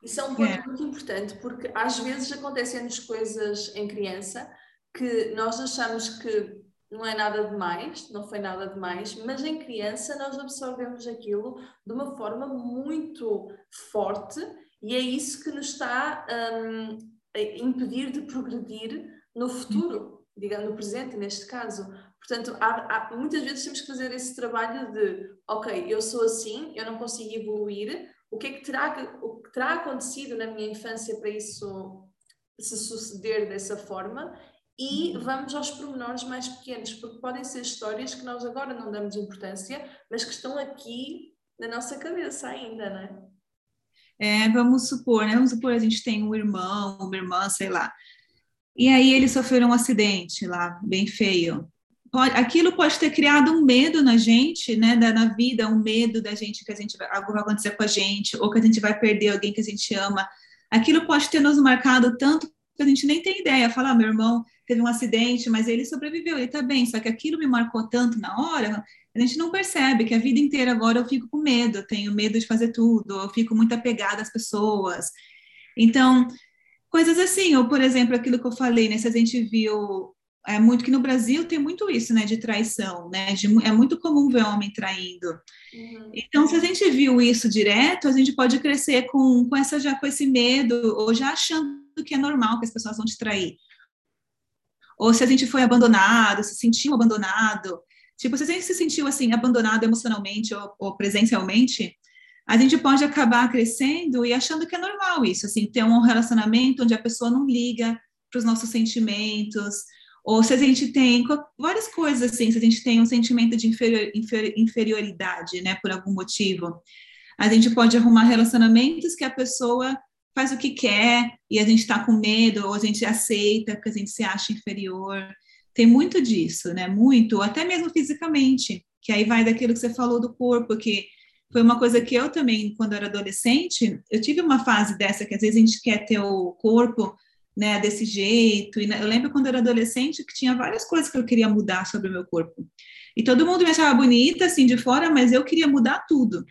Isso é um ponto é. muito importante, porque às vezes acontecem-nos coisas em criança que nós achamos que não é nada demais, não foi nada demais, mas em criança nós absorvemos aquilo de uma forma muito forte e é isso que nos está um, impedir de progredir no futuro, digamos, no presente, neste caso. Portanto, há, há, muitas vezes temos que fazer esse trabalho de, ok, eu sou assim, eu não consigo evoluir, o que é que terá, o que terá acontecido na minha infância para isso se suceder dessa forma e vamos aos pormenores mais pequenos, porque podem ser histórias que nós agora não damos importância, mas que estão aqui na nossa cabeça ainda, não é? É, vamos supor, né? Vamos supor a gente tem um irmão, uma irmã, sei lá. E aí ele sofreu um acidente lá, bem feio. Pode, aquilo pode ter criado um medo na gente, né, da, na vida, um medo da gente que a gente algo vai acontecer com a gente, ou que a gente vai perder alguém que a gente ama. Aquilo pode ter nos marcado tanto que a gente nem tem ideia. Falar, ah, meu irmão teve um acidente, mas ele sobreviveu, ele está bem. Só que aquilo me marcou tanto na hora a gente não percebe que a vida inteira agora eu fico com medo, eu tenho medo de fazer tudo, eu fico muito apegada às pessoas. Então, coisas assim, ou por exemplo, aquilo que eu falei, né, se a gente viu é muito que no Brasil tem muito isso, né, de traição, né, de, é muito comum ver homem traindo. Uhum. Então, se a gente viu isso direto, a gente pode crescer com, com essa já com esse medo ou já achando que é normal que as pessoas vão te trair. Ou se a gente foi abandonado, se sentiu abandonado, Tipo, se a gente se sentiu assim, abandonado emocionalmente ou, ou presencialmente, a gente pode acabar crescendo e achando que é normal isso, assim, ter um relacionamento onde a pessoa não liga para os nossos sentimentos, ou se a gente tem várias coisas assim, se a gente tem um sentimento de inferior, inferior, inferioridade, né, por algum motivo, a gente pode arrumar relacionamentos que a pessoa faz o que quer e a gente está com medo, ou a gente aceita porque a gente se acha inferior. Tem muito disso, né? Muito, até mesmo fisicamente, que aí vai daquilo que você falou do corpo, que foi uma coisa que eu também, quando era adolescente, eu tive uma fase dessa, que às vezes a gente quer ter o corpo né, desse jeito. E eu lembro quando eu era adolescente que tinha várias coisas que eu queria mudar sobre o meu corpo. E todo mundo me achava bonita, assim, de fora, mas eu queria mudar tudo.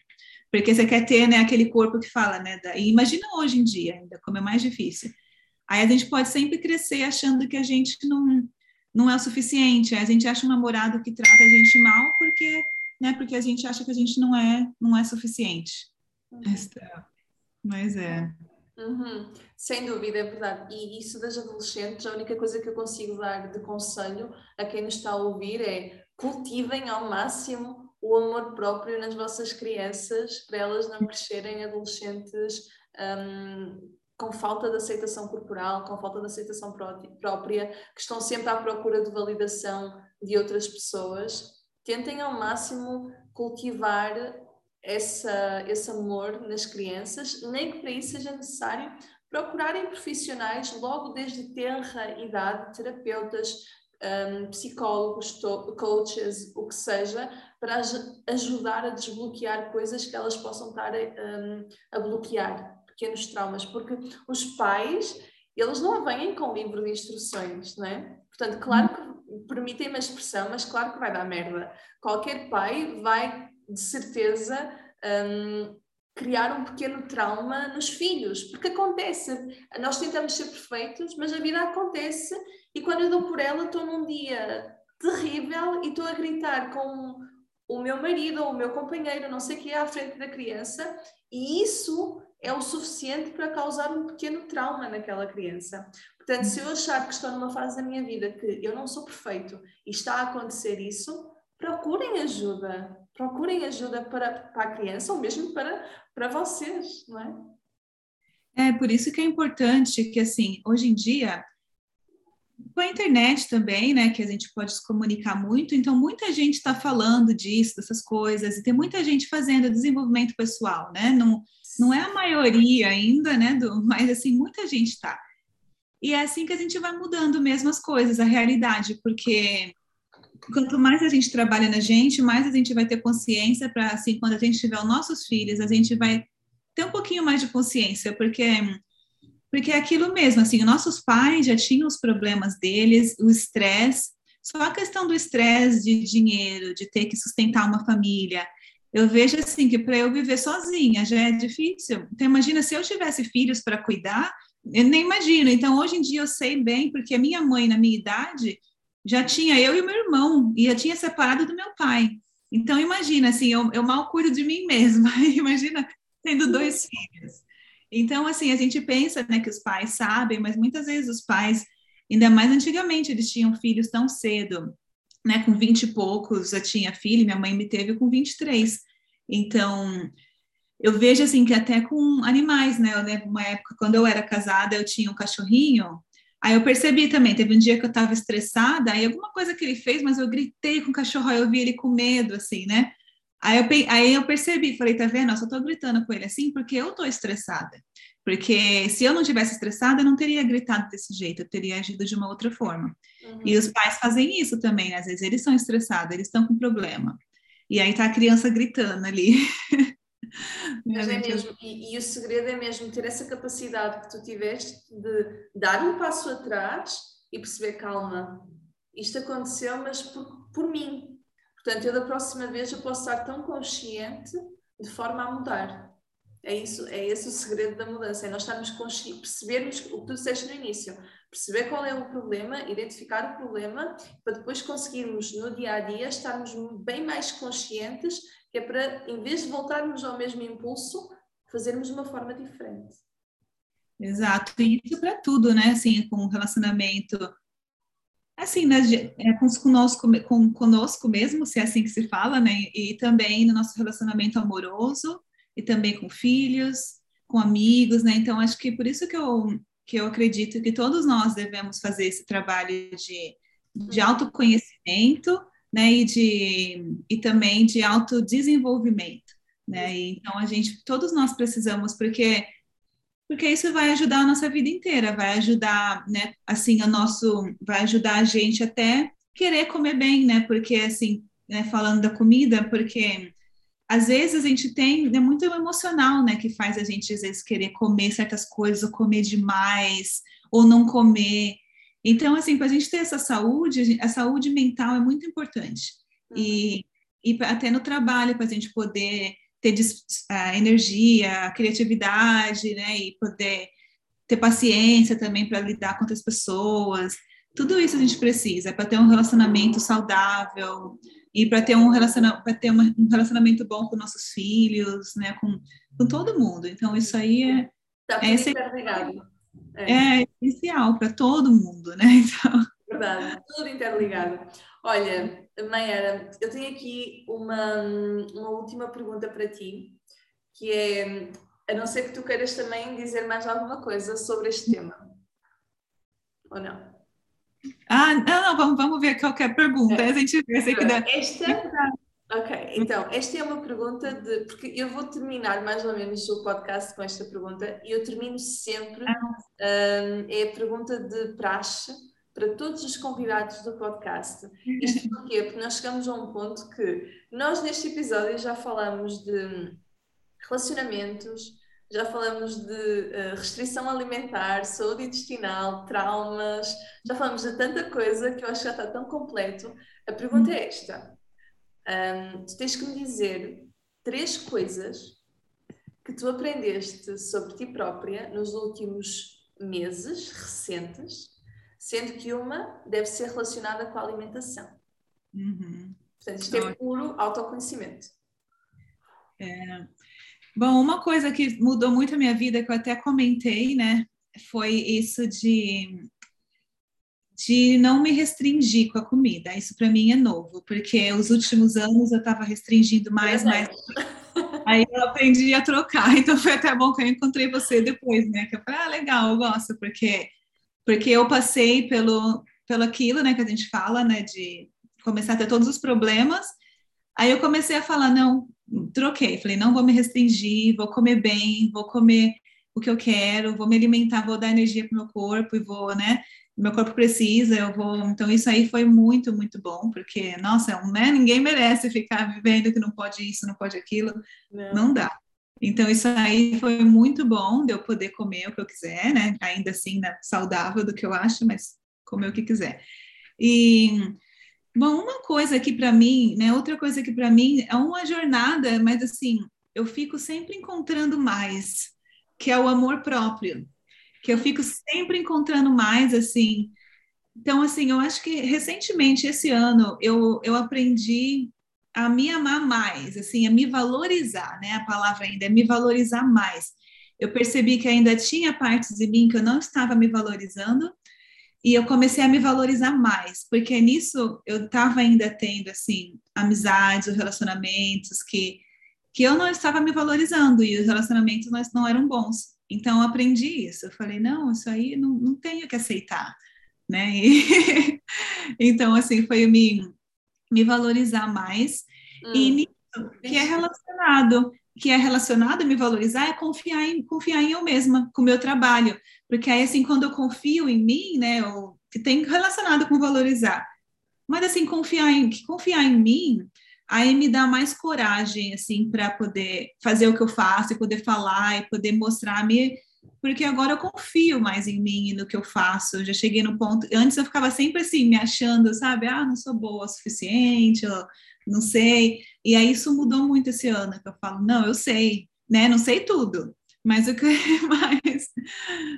Porque você quer ter, né, aquele corpo que fala, né? Da... E imagina hoje em dia ainda, como é mais difícil. Aí a gente pode sempre crescer achando que a gente não, não é o suficiente. A gente acha um namorado que trata a gente mal porque, né, porque a gente acha que a gente não é, não é suficiente. Uhum. Mas é. Uhum. Sem dúvida, é verdade. E isso das adolescentes, a única coisa que eu consigo dar de conselho a quem nos está a ouvir é cultivem ao máximo o amor próprio nas vossas crianças para elas não crescerem adolescentes um, com falta de aceitação corporal, com falta de aceitação própria, que estão sempre à procura de validação de outras pessoas, tentem ao máximo cultivar essa, esse amor nas crianças, nem que para isso seja necessário procurarem profissionais logo desde tenra idade, terapeutas, um, psicólogos, coaches, o que seja, para ajudar a desbloquear coisas que elas possam estar um, a bloquear, pequenos traumas, porque os pais, eles não vêm com livro de instruções, não é? Portanto, claro que permitem-me a expressão, mas claro que vai dar merda. Qualquer pai vai, de certeza, um, criar um pequeno trauma nos filhos, porque acontece. Nós tentamos ser perfeitos, mas a vida acontece e quando eu dou por ela, estou num dia terrível e estou a gritar com o meu marido ou o meu companheiro, não sei o que, à frente da criança, e isso é o suficiente para causar um pequeno trauma naquela criança. Portanto, se eu achar que estou numa fase da minha vida que eu não sou perfeito e está a acontecer isso, procurem ajuda. Procurem ajuda para, para a criança ou mesmo para, para vocês, não é? É, por isso que é importante que, assim, hoje em dia, com a internet também, né, que a gente pode se comunicar muito, então muita gente está falando disso, dessas coisas, e tem muita gente fazendo desenvolvimento pessoal, né, não, não é a maioria ainda, né, do, mas assim, muita gente está. E é assim que a gente vai mudando mesmo as coisas, a realidade, porque quanto mais a gente trabalha na gente, mais a gente vai ter consciência para, assim, quando a gente tiver os nossos filhos, a gente vai ter um pouquinho mais de consciência, porque porque é aquilo mesmo, assim, nossos pais já tinham os problemas deles, o estresse, só a questão do estresse de dinheiro, de ter que sustentar uma família. Eu vejo assim que para eu viver sozinha já é difícil. Então imagina se eu tivesse filhos para cuidar, eu nem imagino. Então hoje em dia eu sei bem, porque a minha mãe na minha idade já tinha eu e o meu irmão e já tinha separado do meu pai. Então imagina assim, eu, eu mal cuido de mim mesma. (laughs) imagina tendo dois filhos. Então, assim, a gente pensa né, que os pais sabem, mas muitas vezes os pais, ainda mais antigamente, eles tinham filhos tão cedo, né? Com 20 e poucos já tinha filho, minha mãe me teve com 23. Então, eu vejo assim que até com animais, né? Eu uma época, quando eu era casada, eu tinha um cachorrinho. Aí eu percebi também, teve um dia que eu estava estressada, aí alguma coisa que ele fez, mas eu gritei com o cachorro, aí eu vi ele com medo, assim, né? Aí eu, aí eu percebi, falei, tá vendo? Eu só tô gritando com ele assim porque eu tô estressada. Porque se eu não tivesse estressada, eu não teria gritado desse jeito, eu teria agido de uma outra forma. Uhum. E os pais fazem isso também, né? às vezes eles são estressados, eles estão com problema. E aí tá a criança gritando ali. (laughs) Mas é mesmo, e, e, o segredo é mesmo ter essa capacidade que tu tiveste de dar um passo atrás e perceber, calma, isto aconteceu, mas por, por mim, Portanto, eu da próxima vez eu posso estar tão consciente de forma a mudar. É isso, é esse o segredo da mudança, é nós estarmos conscientes, percebermos o que tu disseste no início, perceber qual é o problema, identificar o problema, para depois conseguirmos no dia a dia estarmos bem mais conscientes, que é para, em vez de voltarmos ao mesmo impulso, fazermos de uma forma diferente. Exato, e isso para tudo, né? Assim, com o relacionamento assim, né, é, conosco, com, conosco mesmo, se é assim que se fala, né, e também no nosso relacionamento amoroso, e também com filhos, com amigos, né, então acho que por isso que eu, que eu acredito que todos nós devemos fazer esse trabalho de, de autoconhecimento, né, e, de, e também de autodesenvolvimento, né, e, então a gente, todos nós precisamos, porque porque isso vai ajudar a nossa vida inteira, vai ajudar, né, assim, o nosso, vai ajudar a gente até querer comer bem, né, porque, assim, né, falando da comida, porque às vezes a gente tem, é muito emocional, né, que faz a gente, às vezes, querer comer certas coisas, ou comer demais, ou não comer, então, assim, para a gente ter essa saúde, a saúde mental é muito importante, uhum. e, e até no trabalho, para a gente poder ter a energia, a criatividade, né, e poder ter paciência também para lidar com outras pessoas. Tudo isso a gente precisa para ter um relacionamento saudável e para ter um relacionamento, para ter um relacionamento bom com nossos filhos, né, com, com todo mundo. Então isso aí é tá é, essencial, é. é essencial para todo mundo, né? (laughs) Então... Verdade, tudo interligado. Olha, Mayara, eu tenho aqui uma, uma última pergunta para ti, que é, a não ser que tu queiras também dizer mais alguma coisa sobre este tema. Ou não? Ah, não, não vamos, vamos ver qualquer pergunta. É. A gente vê. Sei que dá... Esta, Ok, então, esta é uma pergunta de. Porque eu vou terminar mais ou menos o podcast com esta pergunta e eu termino sempre. Um, é a pergunta de praxe para todos os convidados do podcast. Isto (laughs) porquê? Porque nós chegamos a um ponto que nós, neste episódio, já falamos de relacionamentos, já falamos de uh, restrição alimentar, saúde intestinal, traumas, já falamos de tanta coisa que eu acho que já está tão completo. A pergunta é esta: um, tu tens que me dizer três coisas que tu aprendeste sobre ti própria nos últimos meses recentes, sendo que uma deve ser relacionada com a alimentação. Uhum. Portanto, isto é puro autoconhecimento. É, Bom, uma coisa que mudou muito a minha vida, que eu até comentei, né, foi isso de, de não me restringir com a comida. Isso para mim é novo, porque os últimos anos eu estava restringindo mais, mais. (laughs) Aí eu aprendi a trocar, então foi até bom que eu encontrei você depois, né? Que eu falei, ah, legal, eu gosto, porque, porque eu passei pelo, pelo aquilo, né, que a gente fala, né, de começar a ter todos os problemas. Aí eu comecei a falar, não, troquei, falei, não vou me restringir, vou comer bem, vou comer o que eu quero, vou me alimentar, vou dar energia para o meu corpo e vou, né? Meu corpo precisa, eu vou. Então, isso aí foi muito, muito bom, porque, nossa, né? ninguém merece ficar vivendo que não pode isso, não pode aquilo, não, não dá. Então, isso aí foi muito bom de eu poder comer o que eu quiser, né? Ainda assim, né? saudável do que eu acho, mas comer o que quiser. E Bom, uma coisa aqui para mim, né? Outra coisa aqui para mim é uma jornada, mas assim, eu fico sempre encontrando mais, que é o amor próprio, que eu fico sempre encontrando mais, assim. Então, assim, eu acho que recentemente, esse ano, eu, eu aprendi a me amar mais, assim, a me valorizar, né? A palavra ainda é me valorizar mais. Eu percebi que ainda tinha partes de mim que eu não estava me valorizando, e eu comecei a me valorizar mais, porque nisso eu estava ainda tendo assim amizades, relacionamentos que que eu não estava me valorizando e os relacionamentos não, não eram bons. Então eu aprendi isso. Eu falei não, isso aí não, não tenho que aceitar, né? (laughs) E, então assim foi me me valorizar mais hum. e nisso que é relacionado que é relacionado a me valorizar é confiar em confiar em eu mesma, com o meu trabalho, porque aí, assim, quando eu confio em mim, né, ou, que tem relacionado com valorizar, mas, assim, confiar em, confiar em mim, aí me dá mais coragem, assim, para poder fazer o que eu faço, e poder falar, e poder mostrar-me, porque agora eu confio mais em mim e no que eu faço, eu já cheguei no ponto, antes eu ficava sempre assim, me achando, sabe, ah, não sou boa o suficiente, ou não sei, e aí isso mudou muito esse ano, que eu falo, não, eu sei, né, não sei tudo, mas eu, (laughs) mas,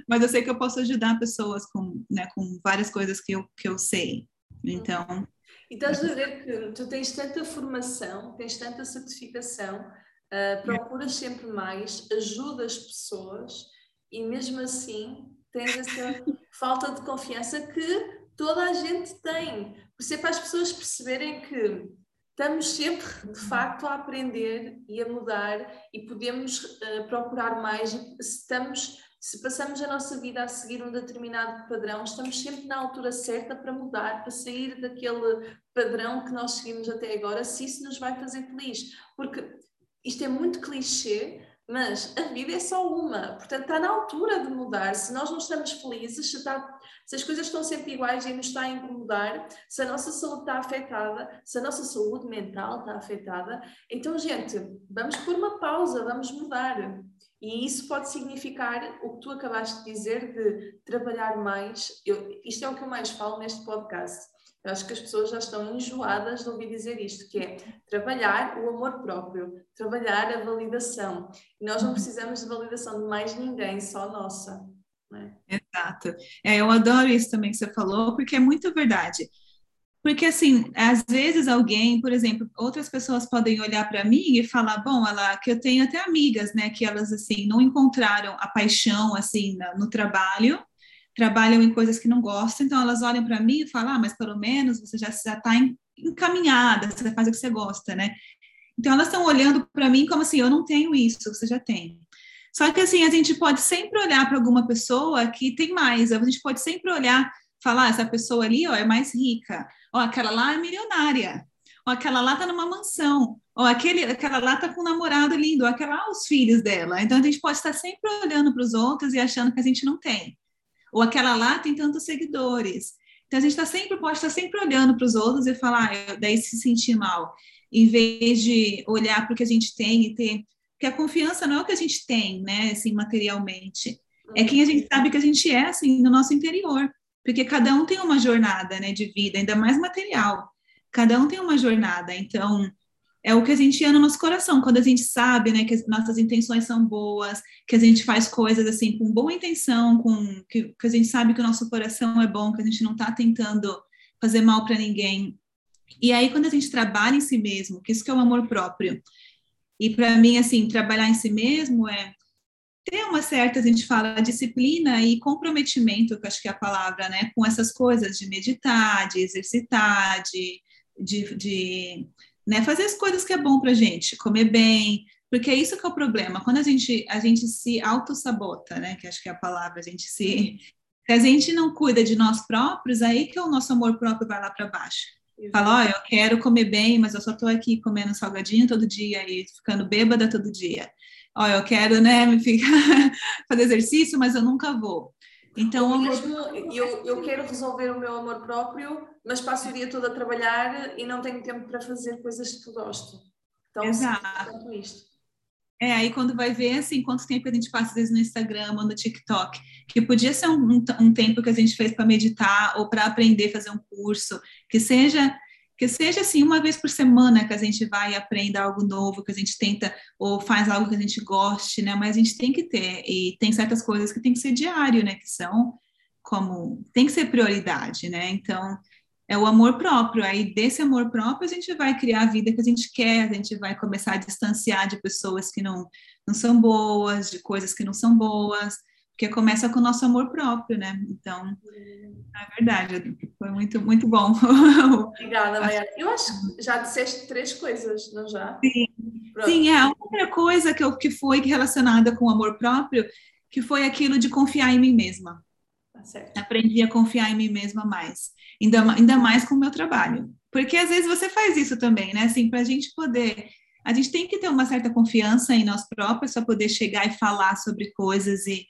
mas eu sei que eu posso ajudar pessoas com, né, com várias coisas que eu, que eu sei. Então. Então, estás a ver que tu tens tanta formação, tens tanta certificação, uh, procuras sempre mais, ajudas pessoas e mesmo assim tens essa falta de confiança que toda a gente tem. Por isso é para as pessoas perceberem que estamos sempre, de facto, a aprender e a mudar e podemos uh, procurar mais. Se, estamos, se passamos a nossa vida a seguir um determinado padrão, estamos sempre na altura certa para mudar, para sair daquele padrão que nós seguimos até agora, se isso nos vai fazer feliz. Porque isto é muito clichê, mas a vida é só uma, portanto está na altura de mudar. Se nós não estamos felizes, se, está, se, as coisas estão sempre iguais e nos está a incomodar, se a nossa saúde está afetada, se a nossa saúde mental está afetada, então, gente, vamos pôr uma pausa, vamos mudar. E isso pode significar o que tu acabaste de dizer de trabalhar mais. Eu, isto é o que eu mais falo neste podcast eu acho que as pessoas já estão enjoadas de ouvir dizer isto, que é trabalhar o amor próprio, trabalhar a validação. E nós não precisamos de validação de mais ninguém, só nossa. É? Exato. É, eu adoro isso também que você falou, porque é muito verdade. Porque, assim, às vezes alguém, por exemplo, outras pessoas podem olhar para mim e falar, bom, ela, que eu tenho até amigas, né, que elas, assim, não encontraram a paixão, assim, no trabalho, trabalham em coisas que não gostam, então elas olham para mim e falam, ah, mas pelo menos você já está encaminhada, você faz o que você gosta, né? Então elas estão olhando para mim como assim, eu não tenho isso, você já tem. Só que assim, a gente pode sempre olhar para alguma pessoa que tem mais, a gente pode sempre olhar, falar, essa pessoa ali, ó, é mais rica, ó, aquela lá é milionária, ou aquela lá tá numa mansão, ou aquele, aquela lá tá com um namorado lindo, aquela lá os filhos dela. Então a gente pode estar sempre olhando para os outros e achando que a gente não tem. Ou aquela lá tem tantos seguidores. Então a gente está sempre, pode estar sempre olhando para os outros e falar, ah, daí se sentir mal, em vez de olhar para o que a gente tem e ter. Porque a confiança não é o que a gente tem, né, assim, materialmente. É quem a gente sabe que a gente é, assim, no nosso interior. Porque cada um tem uma jornada, né, de vida, ainda mais material. Cada um tem uma jornada. Então, é o que a gente é no nosso coração, quando a gente sabe, né, que as nossas intenções são boas, que a gente faz coisas assim com boa intenção, com que, que a gente sabe que o nosso coração é bom, que a gente não está tentando fazer mal para ninguém. E aí quando a gente trabalha em si mesmo, que isso que é o amor próprio. E para mim assim, trabalhar em si mesmo é ter uma certa, a gente fala, disciplina e comprometimento, que acho que é a palavra, né, com essas coisas de meditar, de exercitar, de, de, de né? Fazer as coisas que é bom para gente, comer bem, porque é isso que é o problema. Quando a gente a gente se auto-sabota, né? Que acho que é a palavra, a gente se se a gente não cuida de nós próprios, aí que o nosso amor próprio vai lá para baixo. Fala, ó, oh, eu quero comer bem, mas eu só estou aqui comendo salgadinho todo dia e ficando bêbada todo dia. Ó, oh, eu quero, né, me ficar (laughs) fazer exercício, mas eu nunca vou. Então, mesmo eu, eu quero resolver o meu amor próprio, mas passo o dia todo a trabalhar e não tenho tempo para fazer coisas que gosto. Então, Exato. isto. É, aí quando vai ver, assim, quanto tempo a gente passa, às vezes, no Instagram ou no TikTok, que podia ser um, um, um tempo que a gente fez para meditar ou para aprender a fazer um curso, que seja que seja assim uma vez por semana que a gente vai e aprenda algo novo, que a gente tenta ou faz algo que a gente goste, né? Mas a gente tem que ter e tem certas coisas que tem que ser diário, né? Que são como tem que ser prioridade, né? Então é o amor próprio. Aí desse amor próprio a gente vai criar a vida que a gente quer, a gente vai começar a distanciar de pessoas que não não são boas, de coisas que não são boas porque começa com o nosso amor próprio, né? Então, é verdade, foi muito, muito bom. (laughs) Obrigada, Maia. Eu acho que já disseste três coisas, não já? Sim, Sim é a outra coisa que, eu, que foi relacionada com o amor próprio, que foi aquilo de confiar em mim mesma. Tá Aprendi a confiar em mim mesma mais, ainda, ainda mais com o meu trabalho. Porque às vezes você faz isso também, né? Assim, para a gente poder a gente tem que ter uma certa confiança em nós próprios para poder chegar e falar sobre coisas e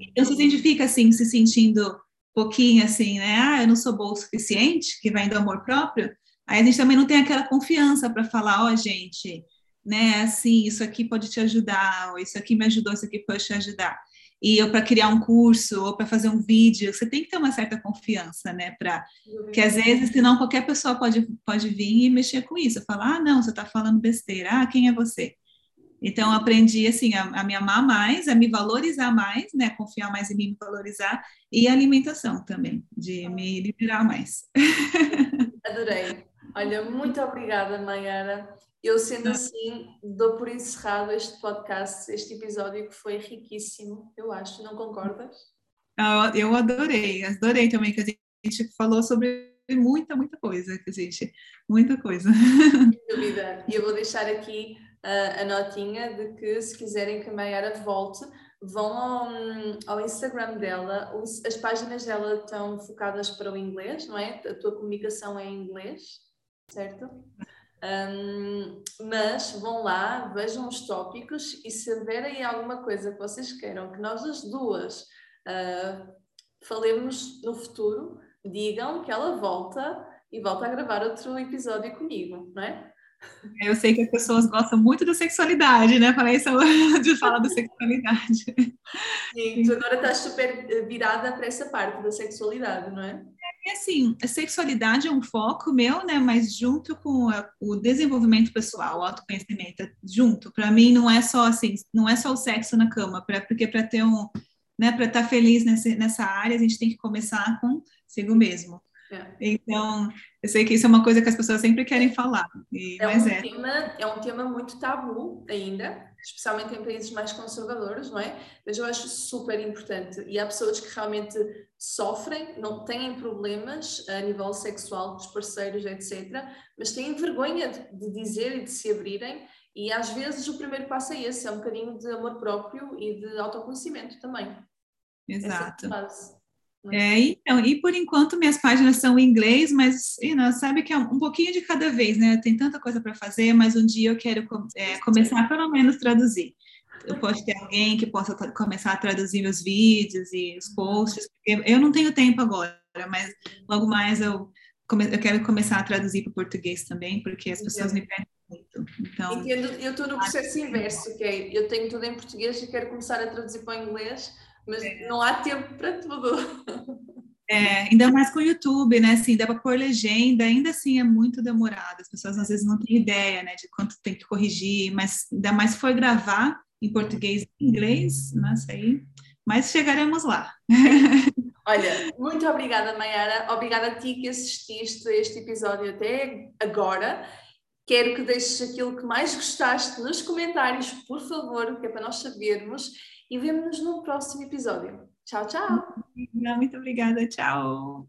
então se a gente fica assim se sentindo um pouquinho assim, né? Ah, eu não sou boa o suficiente, que vem do amor próprio. Aí a gente também não tem aquela confiança para falar, ó, oh, gente, né? Assim, isso aqui pode te ajudar, ou isso aqui me ajudou, isso aqui pode te ajudar e eu para criar um curso ou para fazer um vídeo, você tem que ter uma certa confiança, né? Para que às vezes, senão qualquer pessoa pode pode vir e mexer com isso, falar, ah, não, você está falando besteira, ah, quem é você? Então, aprendi, assim, a, a, me amar mais, a me valorizar mais, né? Confiar mais em mim, me valorizar, e a alimentação também, de me liberar mais. (laughs) Adorei. Olha, muito obrigada, Mayara. Eu, sendo assim, dou por encerrado este podcast, este episódio que foi riquíssimo, eu acho, não concordas? Ah, eu adorei, adorei também que a gente falou sobre muita, muita coisa, que a gente, muita coisa. (laughs) Sem dúvida. E eu vou deixar aqui uh, a notinha de que se quiserem que a Mayara volte, vão ao, ao, Instagram dela, as páginas dela estão focadas para o inglês, não é? A tua comunicação é em inglês, certo? Um, mas vão lá, vejam os tópicos e se houver aí alguma coisa que vocês queiram que nós as duas uh, falemos no futuro, digam que ela volta e volta a gravar outro episódio comigo, não é? Eu sei que as pessoas gostam muito da sexualidade, né? Falei isso de falar da sexualidade. Sim, tu agora estás super virada para essa parte da sexualidade, não é? E assim, a sexualidade é um foco meu, né? Mas junto com o desenvolvimento pessoal, o autoconhecimento, junto. Para mim não é só assim, não é só o sexo na cama, pra, porque para ter um, né? Para estar tá feliz nessa, nessa área, a gente tem que começar consigo mesmo. É. Então, eu sei que isso é uma coisa que as pessoas sempre querem falar. E, é, um é. Tema, é um tema muito tabu ainda, especialmente em países mais conservadores, não é? Mas eu acho super importante. E há pessoas que realmente sofrem, não têm problemas a nível sexual dos parceiros, etc., mas têm vergonha de, de dizer e de se abrirem. E às vezes o primeiro passo é esse, é um bocadinho de amor próprio e de autoconhecimento também. Exato. É, então, e por enquanto minhas páginas são em inglês, mas you know, sabe que é um pouquinho de cada vez, né? Tem tanta coisa para fazer, mas um dia eu quero é, começar pelo menos traduzir. Eu posso ter alguém que possa começar a traduzir meus vídeos e os posts, porque eu não tenho tempo agora, mas logo mais eu, eu quero começar a traduzir para o português também, porque as pessoas me pedem muito. Então, Entendo, eu estou no processo inverso, que é, eu tenho tudo em português e quero começar a traduzir para o inglês, mas é. não há tempo para tudo. É, ainda mais com o YouTube, né? Assim, dá para pôr legenda, ainda assim é muito demorado. As pessoas às vezes não têm ideia, né, de quanto tem que corrigir, mas ainda mais se for gravar em português e inglês, não sei, mas chegaremos lá. Olha, muito obrigada, Mayara. Obrigada a ti que assististe a este episódio até agora. Quero que deixes aquilo que mais gostaste nos comentários, por favor, que é para nós sabermos. E vemo-nos no próximo episódio. Tchau, tchau. Muito obrigada. Tchau.